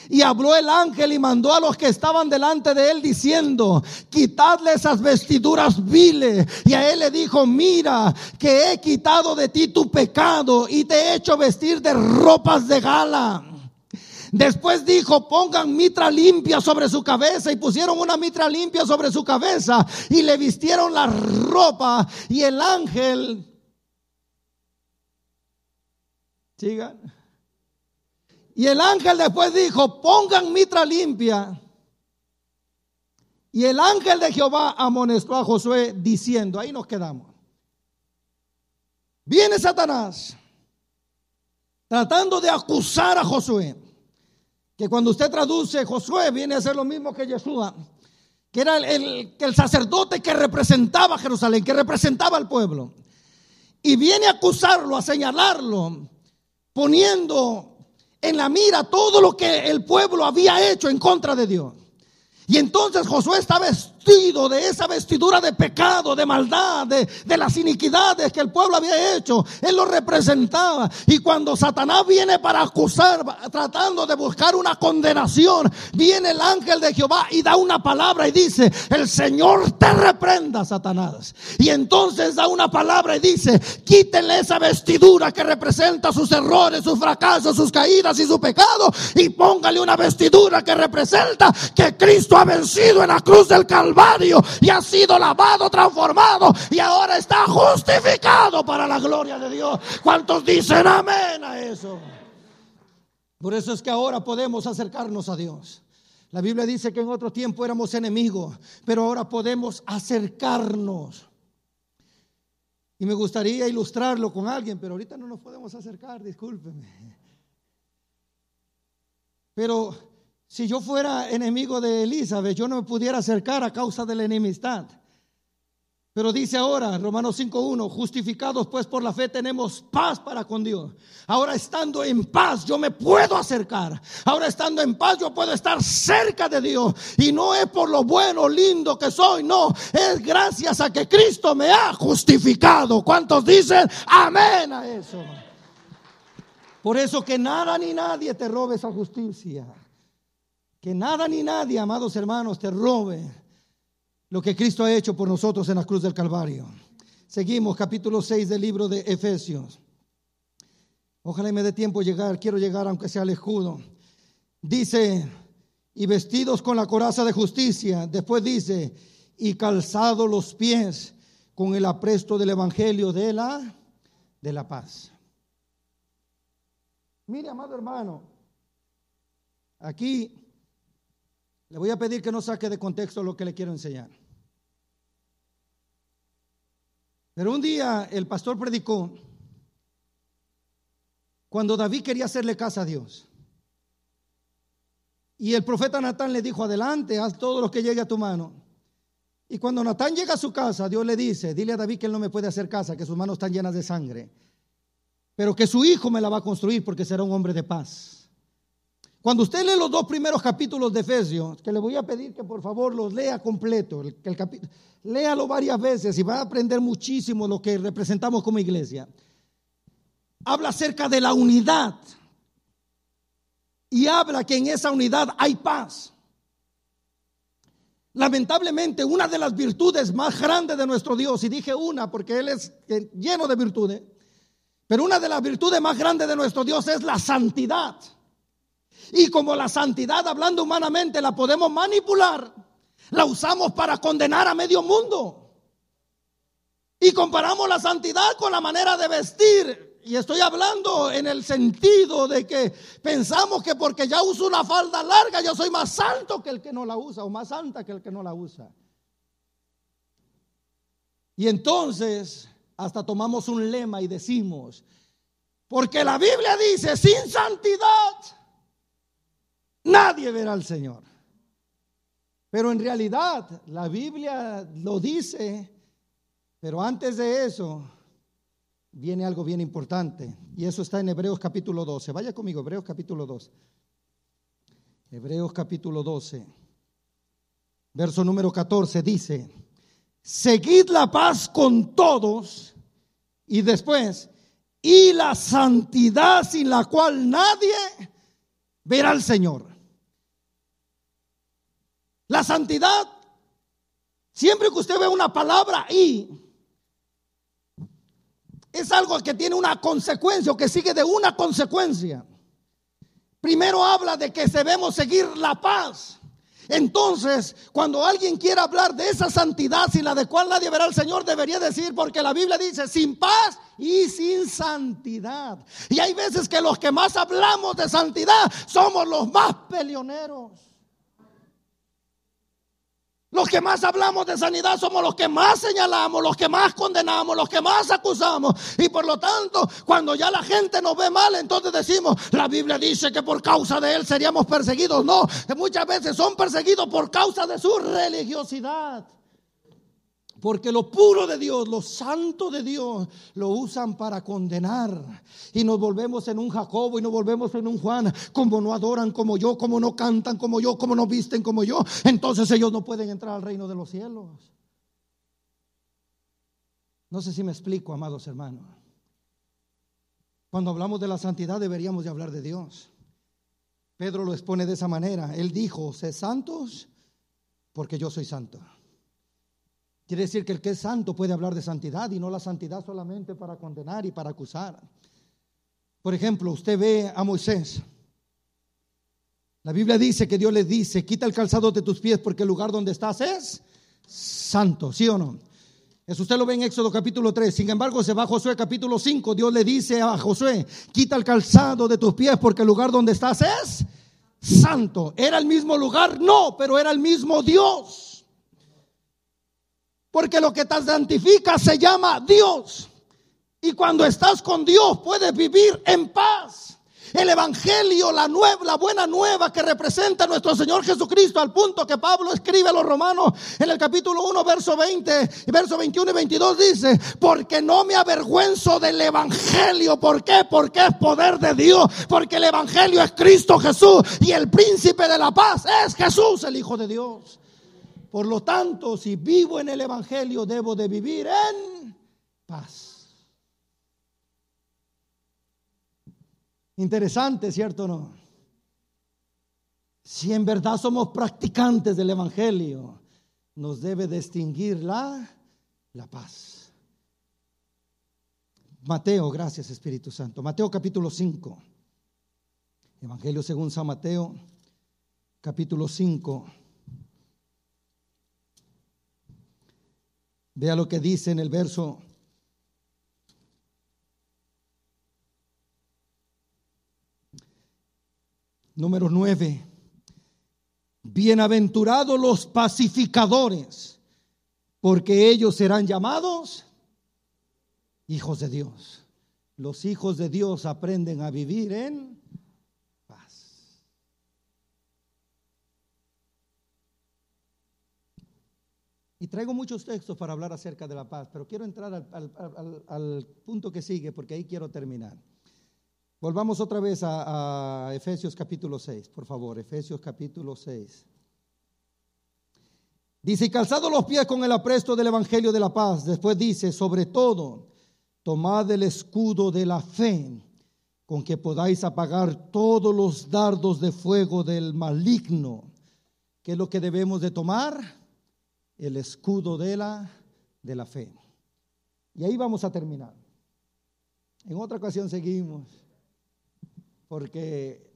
Y habló el ángel y mandó a los que estaban delante de él diciendo, quitadle esas vestiduras viles. Y a él le dijo, mira que he quitado de ti tu pecado y te he hecho vestir de ropas de gala. Después dijo, pongan mitra limpia sobre su cabeza y pusieron una mitra limpia sobre su cabeza y le vistieron la ropa y el ángel, sigan, Y el ángel después dijo, pongan mitra limpia. Y el ángel de Jehová amonestó a Josué diciendo, ahí nos quedamos. Viene Satanás tratando de acusar a Josué. Que cuando usted traduce Josué viene a ser lo mismo que Yeshua, que era el, el sacerdote que representaba Jerusalén, que representaba al pueblo. Y viene a acusarlo, a señalarlo, poniendo en la mira todo lo que el pueblo había hecho en contra de Dios. Y entonces Josué está vestido de esa vestidura de pecado, de maldad, de, de, las iniquidades que el pueblo había hecho. Él lo representaba. Y cuando Satanás viene para acusar, tratando de buscar una condenación, viene el ángel de Jehová y da una palabra y dice, el Señor te reprenda, Satanás. Y entonces da una palabra y dice, quítenle esa vestidura que representa sus errores, sus fracasos, sus caídas y su pecado y póngale una vestidura que representa que Cristo ha vencido en la cruz del Calvario y ha sido lavado, transformado y ahora está justificado para la gloria de Dios. ¿Cuántos dicen amén a eso? Por eso es que ahora podemos acercarnos a Dios. La Biblia dice que en otro tiempo éramos enemigos, pero ahora podemos acercarnos. Y me gustaría ilustrarlo con alguien, pero ahorita no nos podemos acercar, discúlpeme. Pero si yo fuera enemigo de Elizabeth, yo no me pudiera acercar a causa de la enemistad. Pero dice ahora, Romanos 5.1, justificados pues por la fe tenemos paz para con Dios. Ahora estando en paz yo me puedo acercar. Ahora estando en paz yo puedo estar cerca de Dios. Y no es por lo bueno, lindo que soy, no. Es gracias a que Cristo me ha justificado. ¿Cuántos dicen amén a eso? Por eso que nada ni nadie te robe esa justicia. Que nada ni nadie, amados hermanos, te robe lo que Cristo ha hecho por nosotros en la cruz del Calvario. Seguimos, capítulo 6 del libro de Efesios. Ojalá me dé tiempo llegar, quiero llegar aunque sea al escudo. Dice, y vestidos con la coraza de justicia. Después dice, y calzados los pies con el apresto del evangelio de la de la paz. Mire, amado hermano, aquí le voy a pedir que no saque de contexto lo que le quiero enseñar. Pero un día el pastor predicó cuando David quería hacerle casa a Dios. Y el profeta Natán le dijo, adelante, haz todo lo que llegue a tu mano. Y cuando Natán llega a su casa, Dios le dice, dile a David que él no me puede hacer casa, que sus manos están llenas de sangre, pero que su hijo me la va a construir porque será un hombre de paz. Cuando usted lee los dos primeros capítulos de Efesios, que le voy a pedir que por favor los lea completo, el, el léalo varias veces y va a aprender muchísimo lo que representamos como iglesia. Habla acerca de la unidad y habla que en esa unidad hay paz. Lamentablemente, una de las virtudes más grandes de nuestro Dios, y dije una porque Él es lleno de virtudes, pero una de las virtudes más grandes de nuestro Dios es la santidad. Y como la santidad, hablando humanamente, la podemos manipular, la usamos para condenar a medio mundo. Y comparamos la santidad con la manera de vestir. Y estoy hablando en el sentido de que pensamos que porque ya uso una falda larga, yo soy más santo que el que no la usa o más santa que el que no la usa. Y entonces hasta tomamos un lema y decimos, porque la Biblia dice, sin santidad Nadie verá al Señor. Pero en realidad la Biblia lo dice, pero antes de eso viene algo bien importante. Y eso está en Hebreos capítulo 12. Vaya conmigo, Hebreos capítulo 12. Hebreos capítulo 12. Verso número 14 dice, seguid la paz con todos y después, y la santidad sin la cual nadie verá al Señor. La santidad, siempre que usted ve una palabra y es algo que tiene una consecuencia o que sigue de una consecuencia. Primero habla de que debemos seguir la paz. Entonces, cuando alguien quiera hablar de esa santidad sin la de cual nadie verá al Señor, debería decir, porque la Biblia dice, sin paz y sin santidad. Y hay veces que los que más hablamos de santidad somos los más peleoneros. Los que más hablamos de sanidad somos los que más señalamos, los que más condenamos, los que más acusamos. Y por lo tanto, cuando ya la gente nos ve mal, entonces decimos, la Biblia dice que por causa de él seríamos perseguidos. No, que muchas veces son perseguidos por causa de su religiosidad. Porque lo puro de Dios, lo santo de Dios, lo usan para condenar. Y nos volvemos en un Jacobo y nos volvemos en un Juan. Como no adoran como yo, como no cantan como yo, como no visten como yo. Entonces ellos no pueden entrar al reino de los cielos. No sé si me explico, amados hermanos. Cuando hablamos de la santidad deberíamos de hablar de Dios. Pedro lo expone de esa manera. Él dijo, sé santos porque yo soy santo. Quiere decir que el que es santo puede hablar de santidad y no la santidad solamente para condenar y para acusar. Por ejemplo, usted ve a Moisés. La Biblia dice que Dios le dice, quita el calzado de tus pies porque el lugar donde estás es santo, ¿sí o no? Eso usted lo ve en Éxodo capítulo 3. Sin embargo, se va a Josué capítulo 5. Dios le dice a Josué, quita el calzado de tus pies porque el lugar donde estás es santo. ¿Era el mismo lugar? No, pero era el mismo Dios. Porque lo que te santifica se llama Dios. Y cuando estás con Dios puedes vivir en paz. El Evangelio, la, nueva, la buena nueva que representa nuestro Señor Jesucristo, al punto que Pablo escribe a los romanos en el capítulo 1, verso 20, verso 21 y 22 dice, porque no me avergüenzo del Evangelio. ¿Por qué? Porque es poder de Dios. Porque el Evangelio es Cristo Jesús y el príncipe de la paz es Jesús, el Hijo de Dios. Por lo tanto, si vivo en el Evangelio, debo de vivir en paz. Interesante, ¿cierto o no? Si en verdad somos practicantes del Evangelio, nos debe distinguir la, la paz. Mateo, gracias Espíritu Santo. Mateo capítulo 5. Evangelio según San Mateo, capítulo 5. Vea lo que dice en el verso número 9. Bienaventurados los pacificadores, porque ellos serán llamados hijos de Dios. Los hijos de Dios aprenden a vivir en Y traigo muchos textos para hablar acerca de la paz, pero quiero entrar al, punto que sigue porque ahí quiero terminar. Volvamos otra vez a, Efesios capítulo 6, por favor, Efesios capítulo 6. Dice, y calzado los pies con el apresto del Evangelio de la paz. Después dice, sobre todo, tomad el escudo de la fe, con que podáis apagar todos los dardos de fuego del maligno. ¿Qué es lo que debemos de tomar? El escudo de la, de la fe. Y ahí vamos a terminar. En otra ocasión seguimos, porque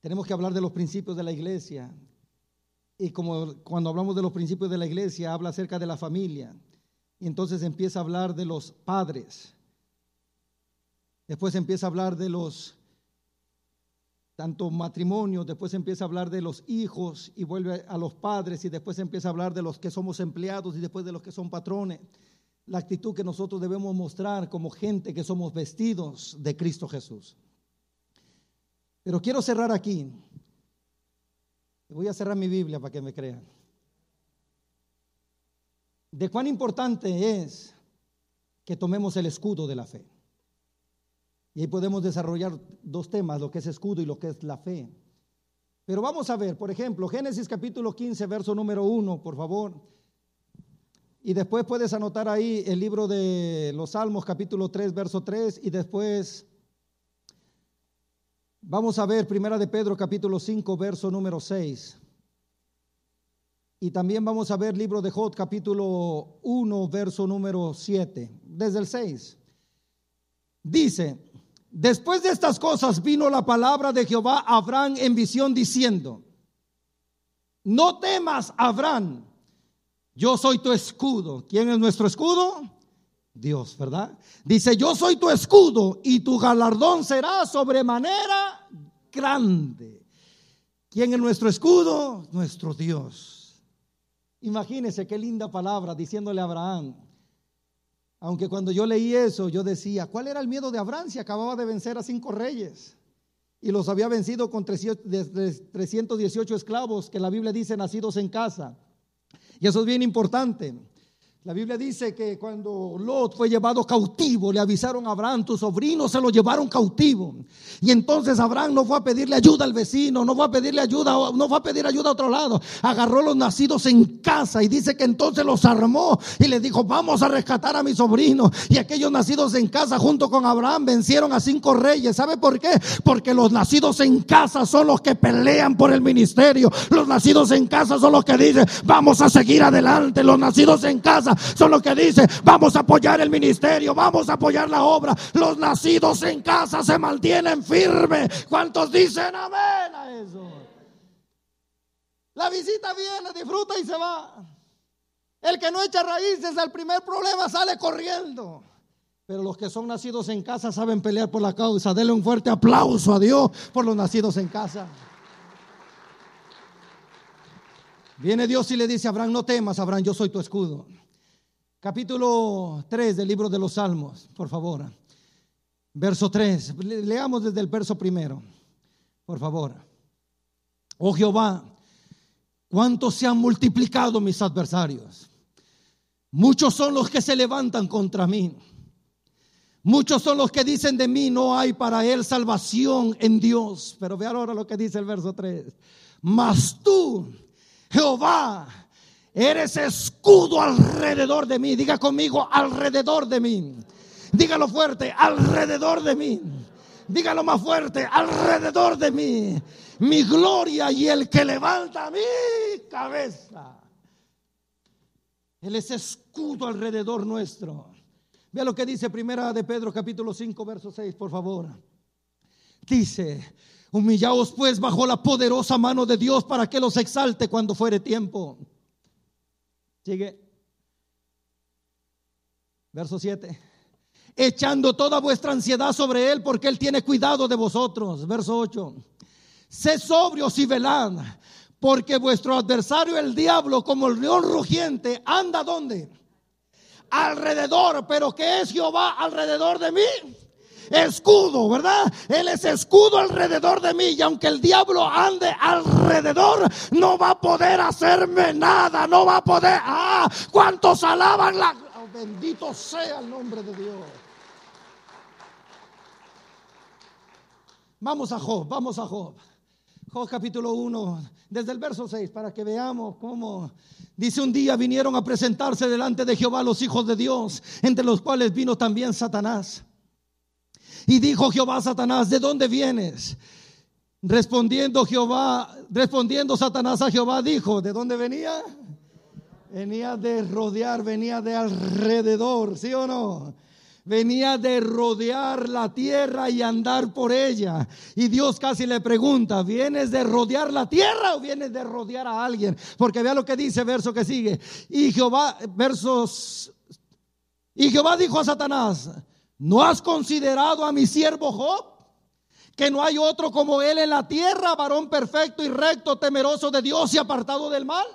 tenemos que hablar de los principios de la iglesia. Y como cuando hablamos de los principios de la iglesia, habla acerca de la familia. Y entonces empieza a hablar de los padres. Después empieza a hablar de los tanto matrimonio, después empieza a hablar de los hijos y vuelve a los padres y después empieza a hablar de los que somos empleados y después de los que son patrones. La actitud que nosotros debemos mostrar como gente que somos vestidos de Cristo Jesús. Pero quiero cerrar aquí. Voy a cerrar mi Biblia para que me crean. De cuán importante es que tomemos el escudo de la fe. Y ahí podemos desarrollar dos temas, lo que es escudo y lo que es la fe. Pero vamos a ver, por ejemplo, Génesis capítulo 15, verso número 1, por favor. Y después puedes anotar ahí el libro de los Salmos capítulo 3, verso 3. Y después vamos a ver Primera de Pedro capítulo 5, verso número 6. Y también vamos a ver libro de Job capítulo 1, verso número 7, desde el 6. Dice, Después de estas cosas vino la palabra de Jehová a Abraham en visión diciendo, no temas, Abraham, yo soy tu escudo. ¿Quién es nuestro escudo? Dios, ¿verdad? Dice, yo soy tu escudo y tu galardón será sobremanera grande. ¿Quién es nuestro escudo? Nuestro Dios. Imagínese qué linda palabra diciéndole a Abraham. Aunque cuando yo leí eso, yo decía, ¿cuál era el miedo de Abraham si acababa de vencer a cinco reyes? Y los había vencido con 318 esclavos que la Biblia dice nacidos en casa. Y eso es bien importante. La Biblia dice que cuando Lot fue llevado cautivo, le avisaron a Abraham, tu sobrino se lo llevaron cautivo. Y entonces Abraham no fue a pedirle ayuda al vecino, no fue a pedirle ayuda, no fue a pedir ayuda a otro lado. Agarró los nacidos en casa y dice que entonces los armó y le dijo, vamos a rescatar a mi sobrino. Y aquellos nacidos en casa junto con Abraham vencieron a cinco reyes. ¿Sabe por qué? Porque los nacidos en casa son los que pelean por el ministerio. Los nacidos en casa son los que dicen, vamos a seguir adelante. Los nacidos en casa son los que dicen, vamos a apoyar el ministerio, vamos a apoyar la obra. Los nacidos en casa se mantienen firmes. ¿Cuántos dicen amén a eso? La visita viene, disfruta y se va. El que no echa raíces al primer problema sale corriendo. Pero los que son nacidos en casa saben pelear por la causa. Denle un fuerte aplauso a Dios por los nacidos en casa. Viene Dios y le dice Abraham, no temas, Abraham, yo soy tu escudo capítulo 3 del libro de los Salmos, por favor. Verso 3. Leamos desde el verso primero, por favor. Oh Jehová, cuántos se han multiplicado mis adversarios. Muchos son los que se levantan contra mí. Muchos son los que dicen de mí, no hay para él salvación en Dios. Pero ve ahora lo que dice el verso 3. Mas tú, Jehová, Eres escudo alrededor de mí. Diga conmigo, alrededor de mí. Dígalo fuerte, alrededor de mí. Dígalo más fuerte, alrededor de mí. Mi gloria y el que levanta mi cabeza. Él es escudo alrededor nuestro. Vea lo que dice Primera de Pedro capítulo 5 verso 6, por favor. Dice, humillaos pues bajo la poderosa mano de Dios para que los exalte cuando fuere tiempo Sigue. Verso 7. Echando toda vuestra ansiedad sobre Él porque Él tiene cuidado de vosotros. Verso 8. Sé sobrios y velad porque vuestro adversario el diablo como el león rugiente anda donde? Alrededor, pero ¿qué es Jehová alrededor de mí? Escudo, ¿verdad? Él es escudo alrededor de mí y aunque el diablo ande alrededor, no va a poder hacerme nada, no va a poder... Ah, ¿cuántos alaban la... Oh, bendito sea el nombre de Dios. Vamos a Job, vamos a Job. Job capítulo 1, desde el verso 6, para que veamos cómo dice un día vinieron a presentarse delante de Jehová los hijos de Dios, entre los cuales vino también Satanás. Y dijo Jehová a Satanás, ¿de dónde vienes? Respondiendo Jehová, respondiendo Satanás a Jehová, dijo, ¿de dónde venía? Venía de rodear, venía de alrededor, ¿sí o no? Venía de rodear la tierra y andar por ella. Y Dios casi le pregunta, ¿vienes de rodear la tierra o vienes de rodear a alguien? Porque vea lo que dice, verso que sigue. Y Jehová, versos, y Jehová dijo a Satanás, ¿No has considerado a mi siervo Job? Que no hay otro como él en la tierra, varón perfecto y recto, temeroso de Dios y apartado del mal.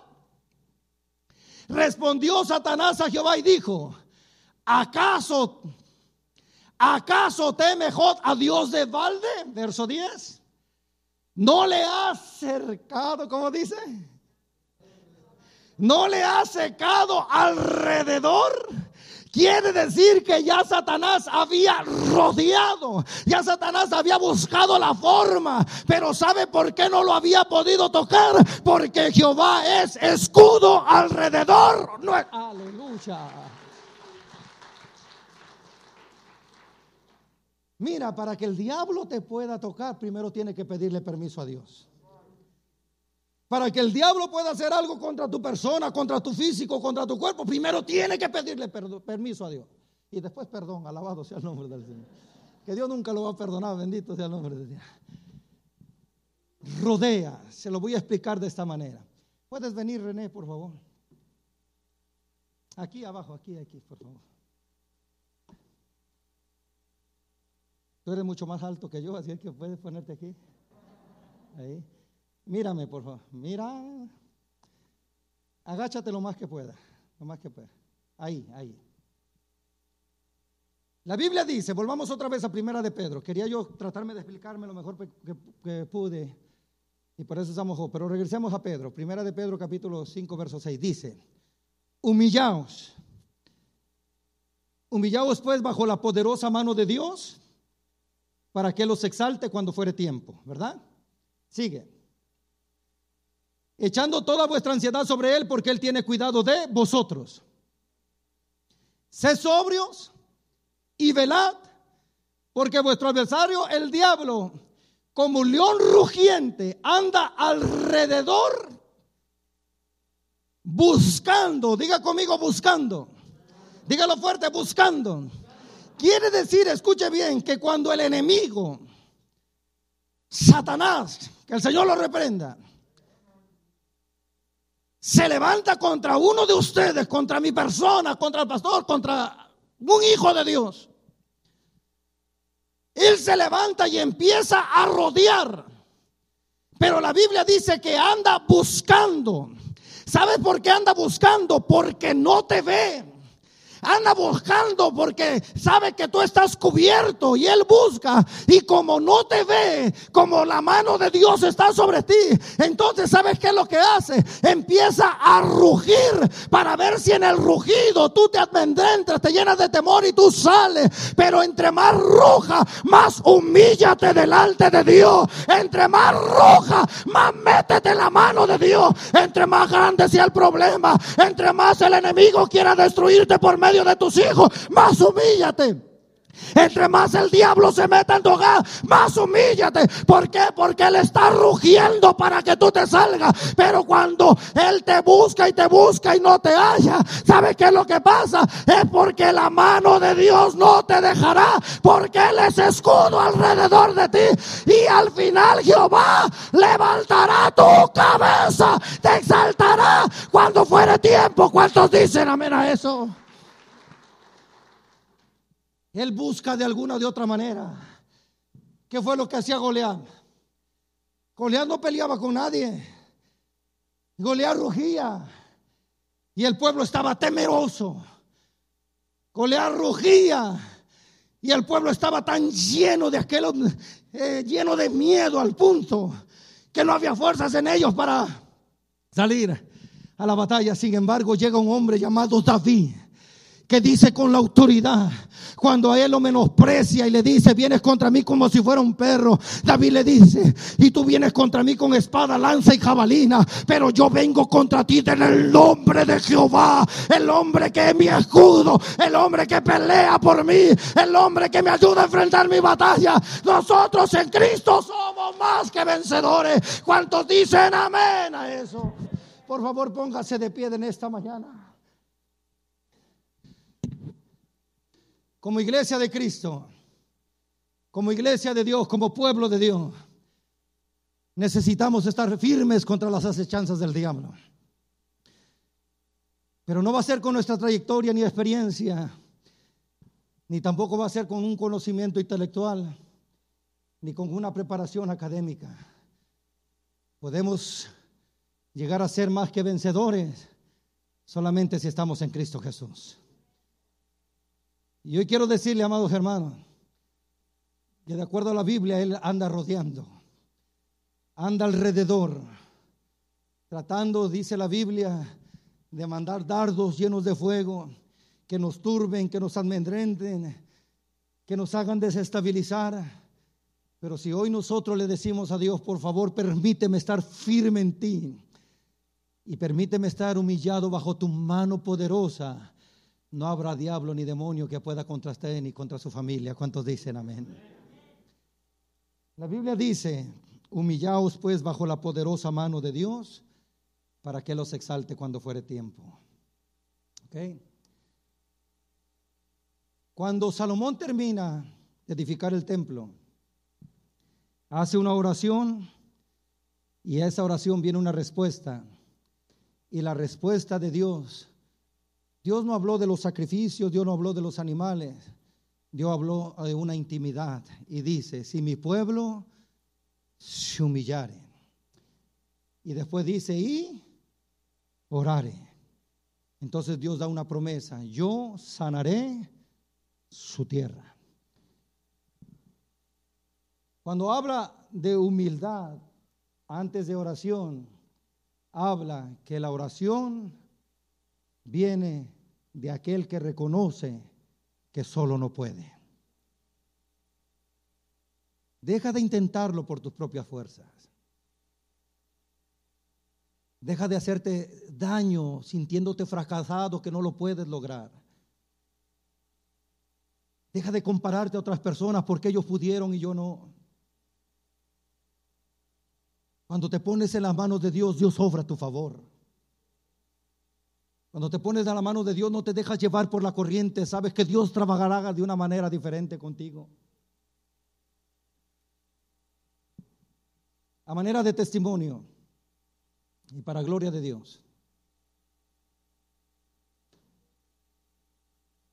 Respondió Satanás a Jehová y dijo, ¿acaso, acaso teme Job a Dios de balde? Verso 10. ¿No le has cercado, como dice? ¿No le has secado alrededor? Quiere decir que ya Satanás había rodeado, ya Satanás había buscado la forma, pero ¿sabe por qué no lo había podido tocar? Porque Jehová es escudo alrededor. No Aleluya. Mira, para que el diablo te pueda tocar, primero tiene que pedirle permiso a Dios. Para que el diablo pueda hacer algo contra tu persona, contra tu físico, contra tu cuerpo, primero tiene que pedirle permiso a Dios. Y después perdón, alabado sea el nombre del Señor. Que Dios nunca lo va a perdonar, bendito sea el nombre de Dios. Rodea, se lo voy a explicar de esta manera. Puedes venir, René, por favor. Aquí abajo, aquí, aquí, por favor. Tú eres mucho más alto que yo, así que puedes ponerte aquí. Ahí. Mírame, por favor. Mira. Agáchate lo más que pueda. Lo más que pueda. Ahí, ahí. La Biblia dice, volvamos otra vez a Primera de Pedro. Quería yo tratarme de explicarme lo mejor que, pude y por eso estamos, pero regresemos a Pedro. Primera de Pedro capítulo 5 verso 6 dice, humillaos. Humillaos pues bajo la poderosa mano de Dios para que los exalte cuando fuere tiempo, ¿verdad? Sigue. Echando toda vuestra ansiedad sobre Él porque Él tiene cuidado de vosotros. Sed sobrios y velad, porque vuestro adversario, el diablo, como un león rugiente, anda alrededor buscando, diga conmigo buscando, dígalo fuerte, buscando. Quiere decir, escuche bien, que cuando el enemigo, Satanás, que el Señor lo reprenda, se levanta contra uno de ustedes, contra mi persona, contra el pastor, contra un hijo de Dios, él se levanta y empieza a rodear. Pero la Biblia dice que anda buscando. ¿Sabes por qué anda buscando? Porque no te ve. Anda buscando porque sabe que tú estás cubierto y él busca. Y como no te ve, como la mano de Dios está sobre ti, entonces ¿sabes qué es lo que hace? Empieza a rugir para ver si en el rugido tú te advendentras, te llenas de temor y tú sales. Pero entre más ruja, más humíllate delante de Dios. Entre más ruja, más métete la mano de Dios. Entre más grande sea el problema, entre más el enemigo quiera destruirte por medio de tus hijos, más humíllate. Entre más el diablo se meta en tu hogar, más humíllate. ¿Por qué? Porque él está rugiendo para que tú te salgas. Pero cuando él te busca y te busca y no te halla, ¿sabes qué es lo que pasa? Es porque la mano de Dios no te dejará. Porque él es escudo alrededor de ti. Y al final Jehová levantará tu cabeza. Te exaltará cuando fuere tiempo. ¿Cuántos dicen amén a eso? Él busca de alguna o de otra manera. ¿Qué fue lo que hacía Goliat? Goliat no peleaba con nadie. Goliat rugía. Y el pueblo estaba temeroso. Goliat rugía. Y el pueblo estaba tan lleno de aquel, eh, lleno de miedo al punto que no había fuerzas en ellos para salir a la batalla. Sin embargo, llega un hombre llamado David que dice con la autoridad, cuando a él lo menosprecia y le dice, vienes contra mí como si fuera un perro, David le dice, y tú vienes contra mí con espada, lanza y jabalina, pero yo vengo contra ti en el nombre de Jehová, el hombre que es mi escudo, el hombre que pelea por mí, el hombre que me ayuda a enfrentar mi batalla. Nosotros en Cristo somos más que vencedores. ¿Cuántos dicen amén a eso? Por favor, póngase de pie en esta mañana. Como iglesia de Cristo, como iglesia de Dios, como pueblo de Dios, necesitamos estar firmes contra las acechanzas del diablo. Pero no va a ser con nuestra trayectoria ni experiencia, ni tampoco va a ser con un conocimiento intelectual, ni con una preparación académica. Podemos llegar a ser más que vencedores solamente si estamos en Cristo Jesús. Y hoy quiero decirle, amados hermanos, que de acuerdo a la Biblia, Él anda rodeando, anda alrededor, tratando, dice la Biblia, de mandar dardos llenos de fuego que nos turben, que nos amedrenten, que nos hagan desestabilizar. Pero si hoy nosotros le decimos a Dios, por favor, permíteme estar firme en ti y permíteme estar humillado bajo tu mano poderosa, no habrá diablo ni demonio que pueda contra usted ni contra su familia. ¿Cuántos dicen amén? La Biblia dice, humillaos pues bajo la poderosa mano de Dios para que los exalte cuando fuere tiempo. Cuando Salomón termina de edificar el templo, hace una oración y a esa oración viene una respuesta. Y la respuesta de Dios Dios no habló de los sacrificios, Dios no habló de los animales. Dios habló de una intimidad y dice, si mi pueblo se humillare. Y después dice, y orare. Entonces Dios da una promesa, yo sanaré su tierra. Cuando habla de humildad antes de oración, habla que la oración viene de aquel que reconoce que solo no puede. Deja de intentarlo por tus propias fuerzas. Deja de hacerte daño sintiéndote fracasado que no lo puedes lograr. Deja de compararte a otras personas porque ellos pudieron y yo no. Cuando te pones en las manos de Dios, Dios obra a tu favor. Cuando te pones a la mano de Dios, no te dejas llevar por la corriente. Sabes que Dios trabajará de una manera diferente contigo. A manera de testimonio y para gloria de Dios.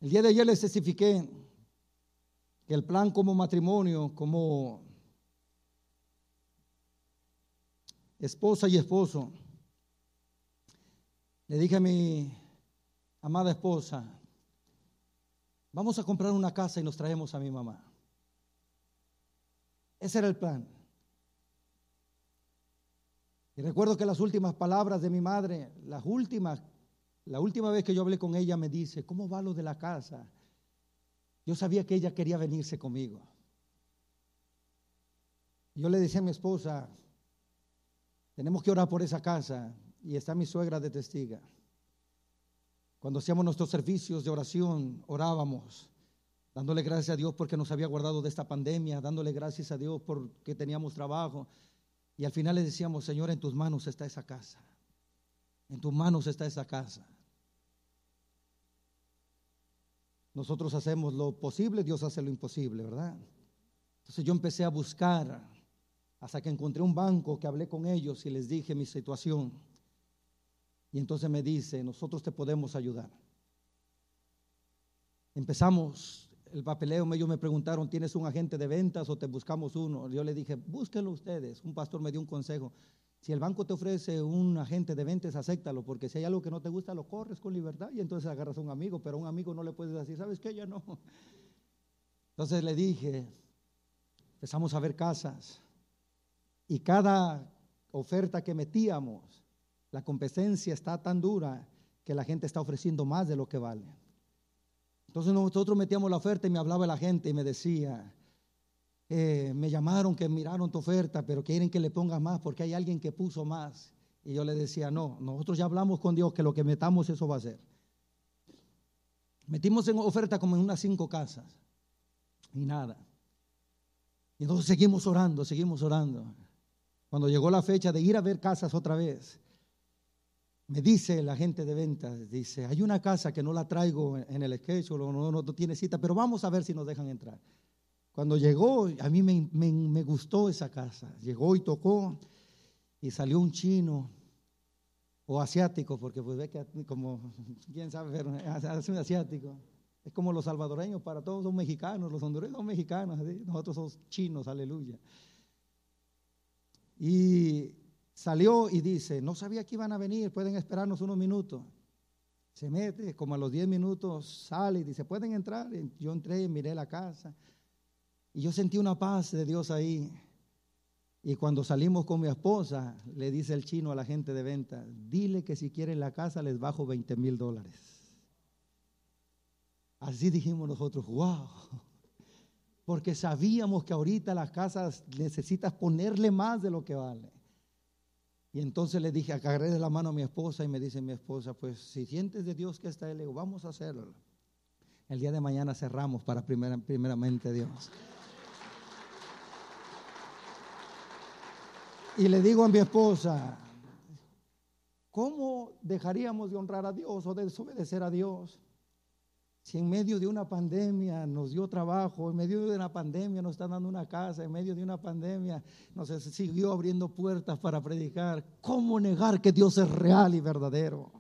El día de ayer les testifiqué que el plan como matrimonio, como esposa y esposo. Le dije a mi amada esposa, vamos a comprar una casa y nos traemos a mi mamá. Ese era el plan. Y recuerdo que las últimas palabras de mi madre, las últimas, la última vez que yo hablé con ella me dice, ¿cómo va lo de la casa? Yo sabía que ella quería venirse conmigo. Yo le decía a mi esposa, tenemos que orar por esa casa y está mi suegra de testiga. Cuando hacíamos nuestros servicios de oración, orábamos, dándole gracias a Dios porque nos había guardado de esta pandemia, dándole gracias a Dios porque teníamos trabajo. Y al final le decíamos, Señor, en tus manos está esa casa. En tus manos está esa casa. Nosotros hacemos lo posible, Dios hace lo imposible, ¿verdad? Entonces yo empecé a buscar hasta que encontré un banco que hablé con ellos y les dije mi situación. Y entonces me dice, nosotros te podemos ayudar. Empezamos el papeleo, ellos me preguntaron, ¿tienes un agente de ventas o te buscamos uno? Yo le dije, búsquenlo ustedes. Un pastor me dio un consejo. Si el banco te ofrece un agente de ventas, acéptalo, porque si hay algo que no te gusta, lo corres con libertad y entonces agarras a un amigo, pero a un amigo no le puedes decir, ¿sabes qué? Ya no. Entonces le dije, empezamos a ver casas, y cada oferta que metíamos, la competencia está tan dura que la gente está ofreciendo más de lo que vale. Entonces nosotros metíamos la oferta y me hablaba la gente y me decía, eh, me llamaron que miraron tu oferta, pero quieren que le pongas más porque hay alguien que puso más. Y yo le decía, no, nosotros ya hablamos con Dios que lo que metamos eso va a ser. Metimos en oferta como en unas cinco casas y nada. Y entonces seguimos orando, seguimos orando. Cuando llegó la fecha de ir a ver casas otra vez, me dice la gente de ventas, dice, hay una casa que no la traigo en el sketch o no, no, tiene cita, pero vamos a ver si nos dejan entrar. Cuando llegó, a mí me, gustó esa casa. Llegó y tocó y salió un chino o asiático, porque pues ve que como, [laughs] quién sabe, pero es un asiático. Es como los salvadoreños, para todos son mexicanos, los hondureños son mexicanos, nosotros somos chinos, aleluya. Y salió y dice, no sabía que iban a venir, pueden esperarnos unos minutos. Se mete, como a los 10 minutos sale y dice, pueden entrar. yo entré, y miré la casa y yo sentí una paz de Dios ahí. Y cuando salimos con mi esposa, le dice el chino a la gente de venta, dile que si quieren la casa les bajo 20 mil dólares. Así dijimos nosotros, wow porque sabíamos que ahorita las casas necesitas ponerle más de lo que vale. Y entonces le dije, agarré de la mano a mi esposa y me dice mi esposa, pues si sientes de Dios que está, le digo, vamos a hacerlo. El día de mañana cerramos para primeramente Dios. Y le digo a mi esposa, ¿cómo dejaríamos de honrar a Dios o de desobedecer a Dios? Si en medio de una pandemia nos dio trabajo, en medio de una pandemia nos está dando una casa, en medio de una pandemia nos siguió abriendo puertas para predicar, ¿cómo negar que Dios es real y verdadero?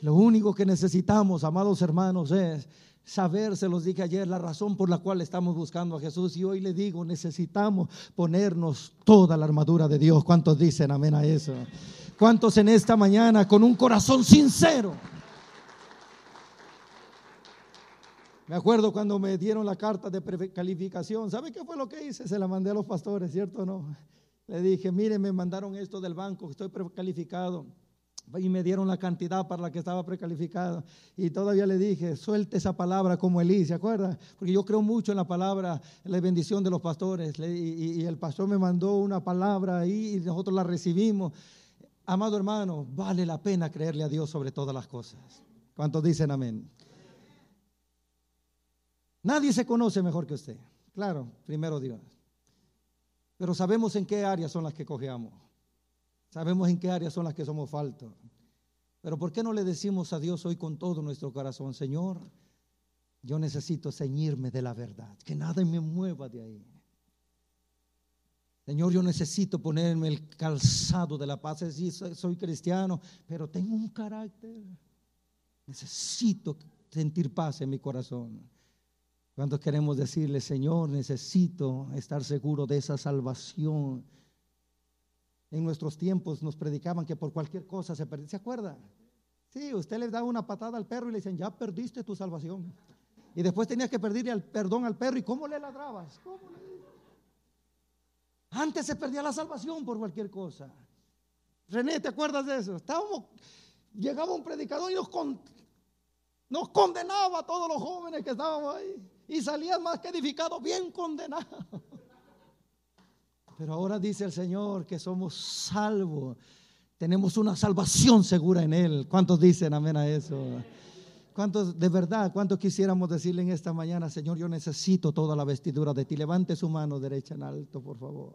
Lo único que necesitamos, amados hermanos, es saber, se los dije ayer, la razón por la cual estamos buscando a Jesús. Y hoy le digo, necesitamos ponernos toda la armadura de Dios. ¿Cuántos dicen amén a eso? ¿Cuántos en esta mañana con un corazón sincero? Me acuerdo cuando me dieron la carta de precalificación. ¿Sabe qué fue lo que hice? Se la mandé a los pastores, ¿cierto o no? Le dije, mire, me mandaron esto del banco, estoy precalificado y me dieron la cantidad para la que estaba precalificado. Y todavía le dije, suelte esa palabra como Elí, ¿se acuerda? Porque yo creo mucho en la palabra, en la bendición de los pastores. Y, el pastor me mandó una palabra y nosotros la recibimos. Amado hermano, vale la pena creerle a Dios sobre todas las cosas. ¿Cuántos dicen amén? Nadie se conoce mejor que usted. Claro, primero Dios. Pero sabemos en qué áreas son las que cojeamos. Sabemos en qué áreas son las que somos faltos. Pero ¿por qué no le decimos a Dios hoy con todo nuestro corazón, Señor, yo necesito ceñirme de la verdad, que nada me mueva de ahí. Señor, yo necesito ponerme el calzado de la paz. Sí, soy, soy cristiano, pero tengo un carácter. Necesito sentir paz en mi corazón. Cuando queremos decirle, Señor, necesito estar seguro de esa salvación en nuestros tiempos nos predicaban que por cualquier cosa se perdía. ¿Se acuerda? Sí, usted le da una patada al perro y le dicen, ya perdiste tu salvación. Y después tenías que pedirle perdón al perro. ¿Y cómo le ladrabas? Antes se perdía la salvación por cualquier cosa. René, ¿te acuerdas de eso? Estábamos, llegaba un predicador y nos condenaba a todos los jóvenes que estábamos ahí. Y salían más que edificados, bien condenados. Pero ahora dice el Señor que somos salvos. Tenemos una salvación segura en Él. ¿Cuántos dicen amén a eso? ¿Cuántos, de verdad, cuántos quisiéramos decirle en esta mañana, Señor, yo necesito toda la vestidura de ti? Levante su mano derecha en alto, por favor.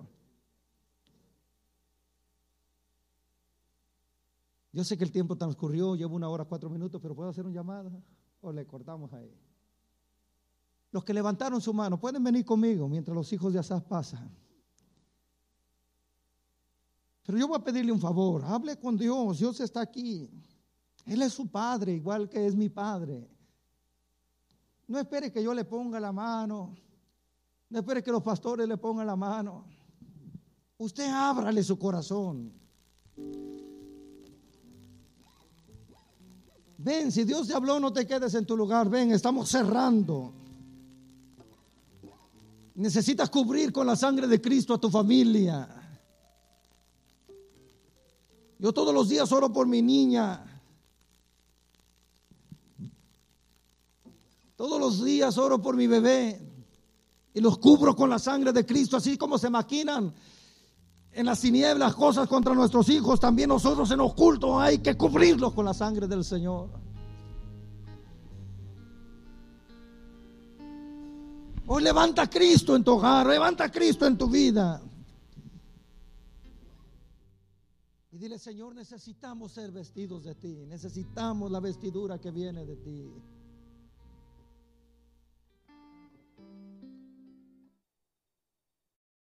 Yo sé que el tiempo transcurrió, llevo una hora, cuatro minutos, pero ¿puedo hacer una llamada? ¿O le cortamos ahí? Los que levantaron su mano, pueden venir conmigo mientras los hijos de Asaf pasan. Pero yo voy a pedirle un favor, hable con Dios, Dios está aquí. Él es su padre, igual que es mi padre. No espere que yo le ponga la mano. No espere que los pastores le pongan la mano. Usted ábrale su corazón. Ven, si Dios te habló, no te quedes en tu lugar. Ven, estamos cerrando. Necesitas cubrir con la sangre de Cristo a tu familia. Yo todos los días oro por mi niña. Todos los días oro por mi bebé y los cubro con la sangre de Cristo, así como se maquinan en las tinieblas cosas contra nuestros hijos, también nosotros en oculto hay que cubrirlos con la sangre del Señor. Hoy levanta Cristo en tu hogar, levanta Cristo en tu vida. Y dile, Señor, necesitamos ser vestidos de ti, necesitamos la vestidura que viene de ti.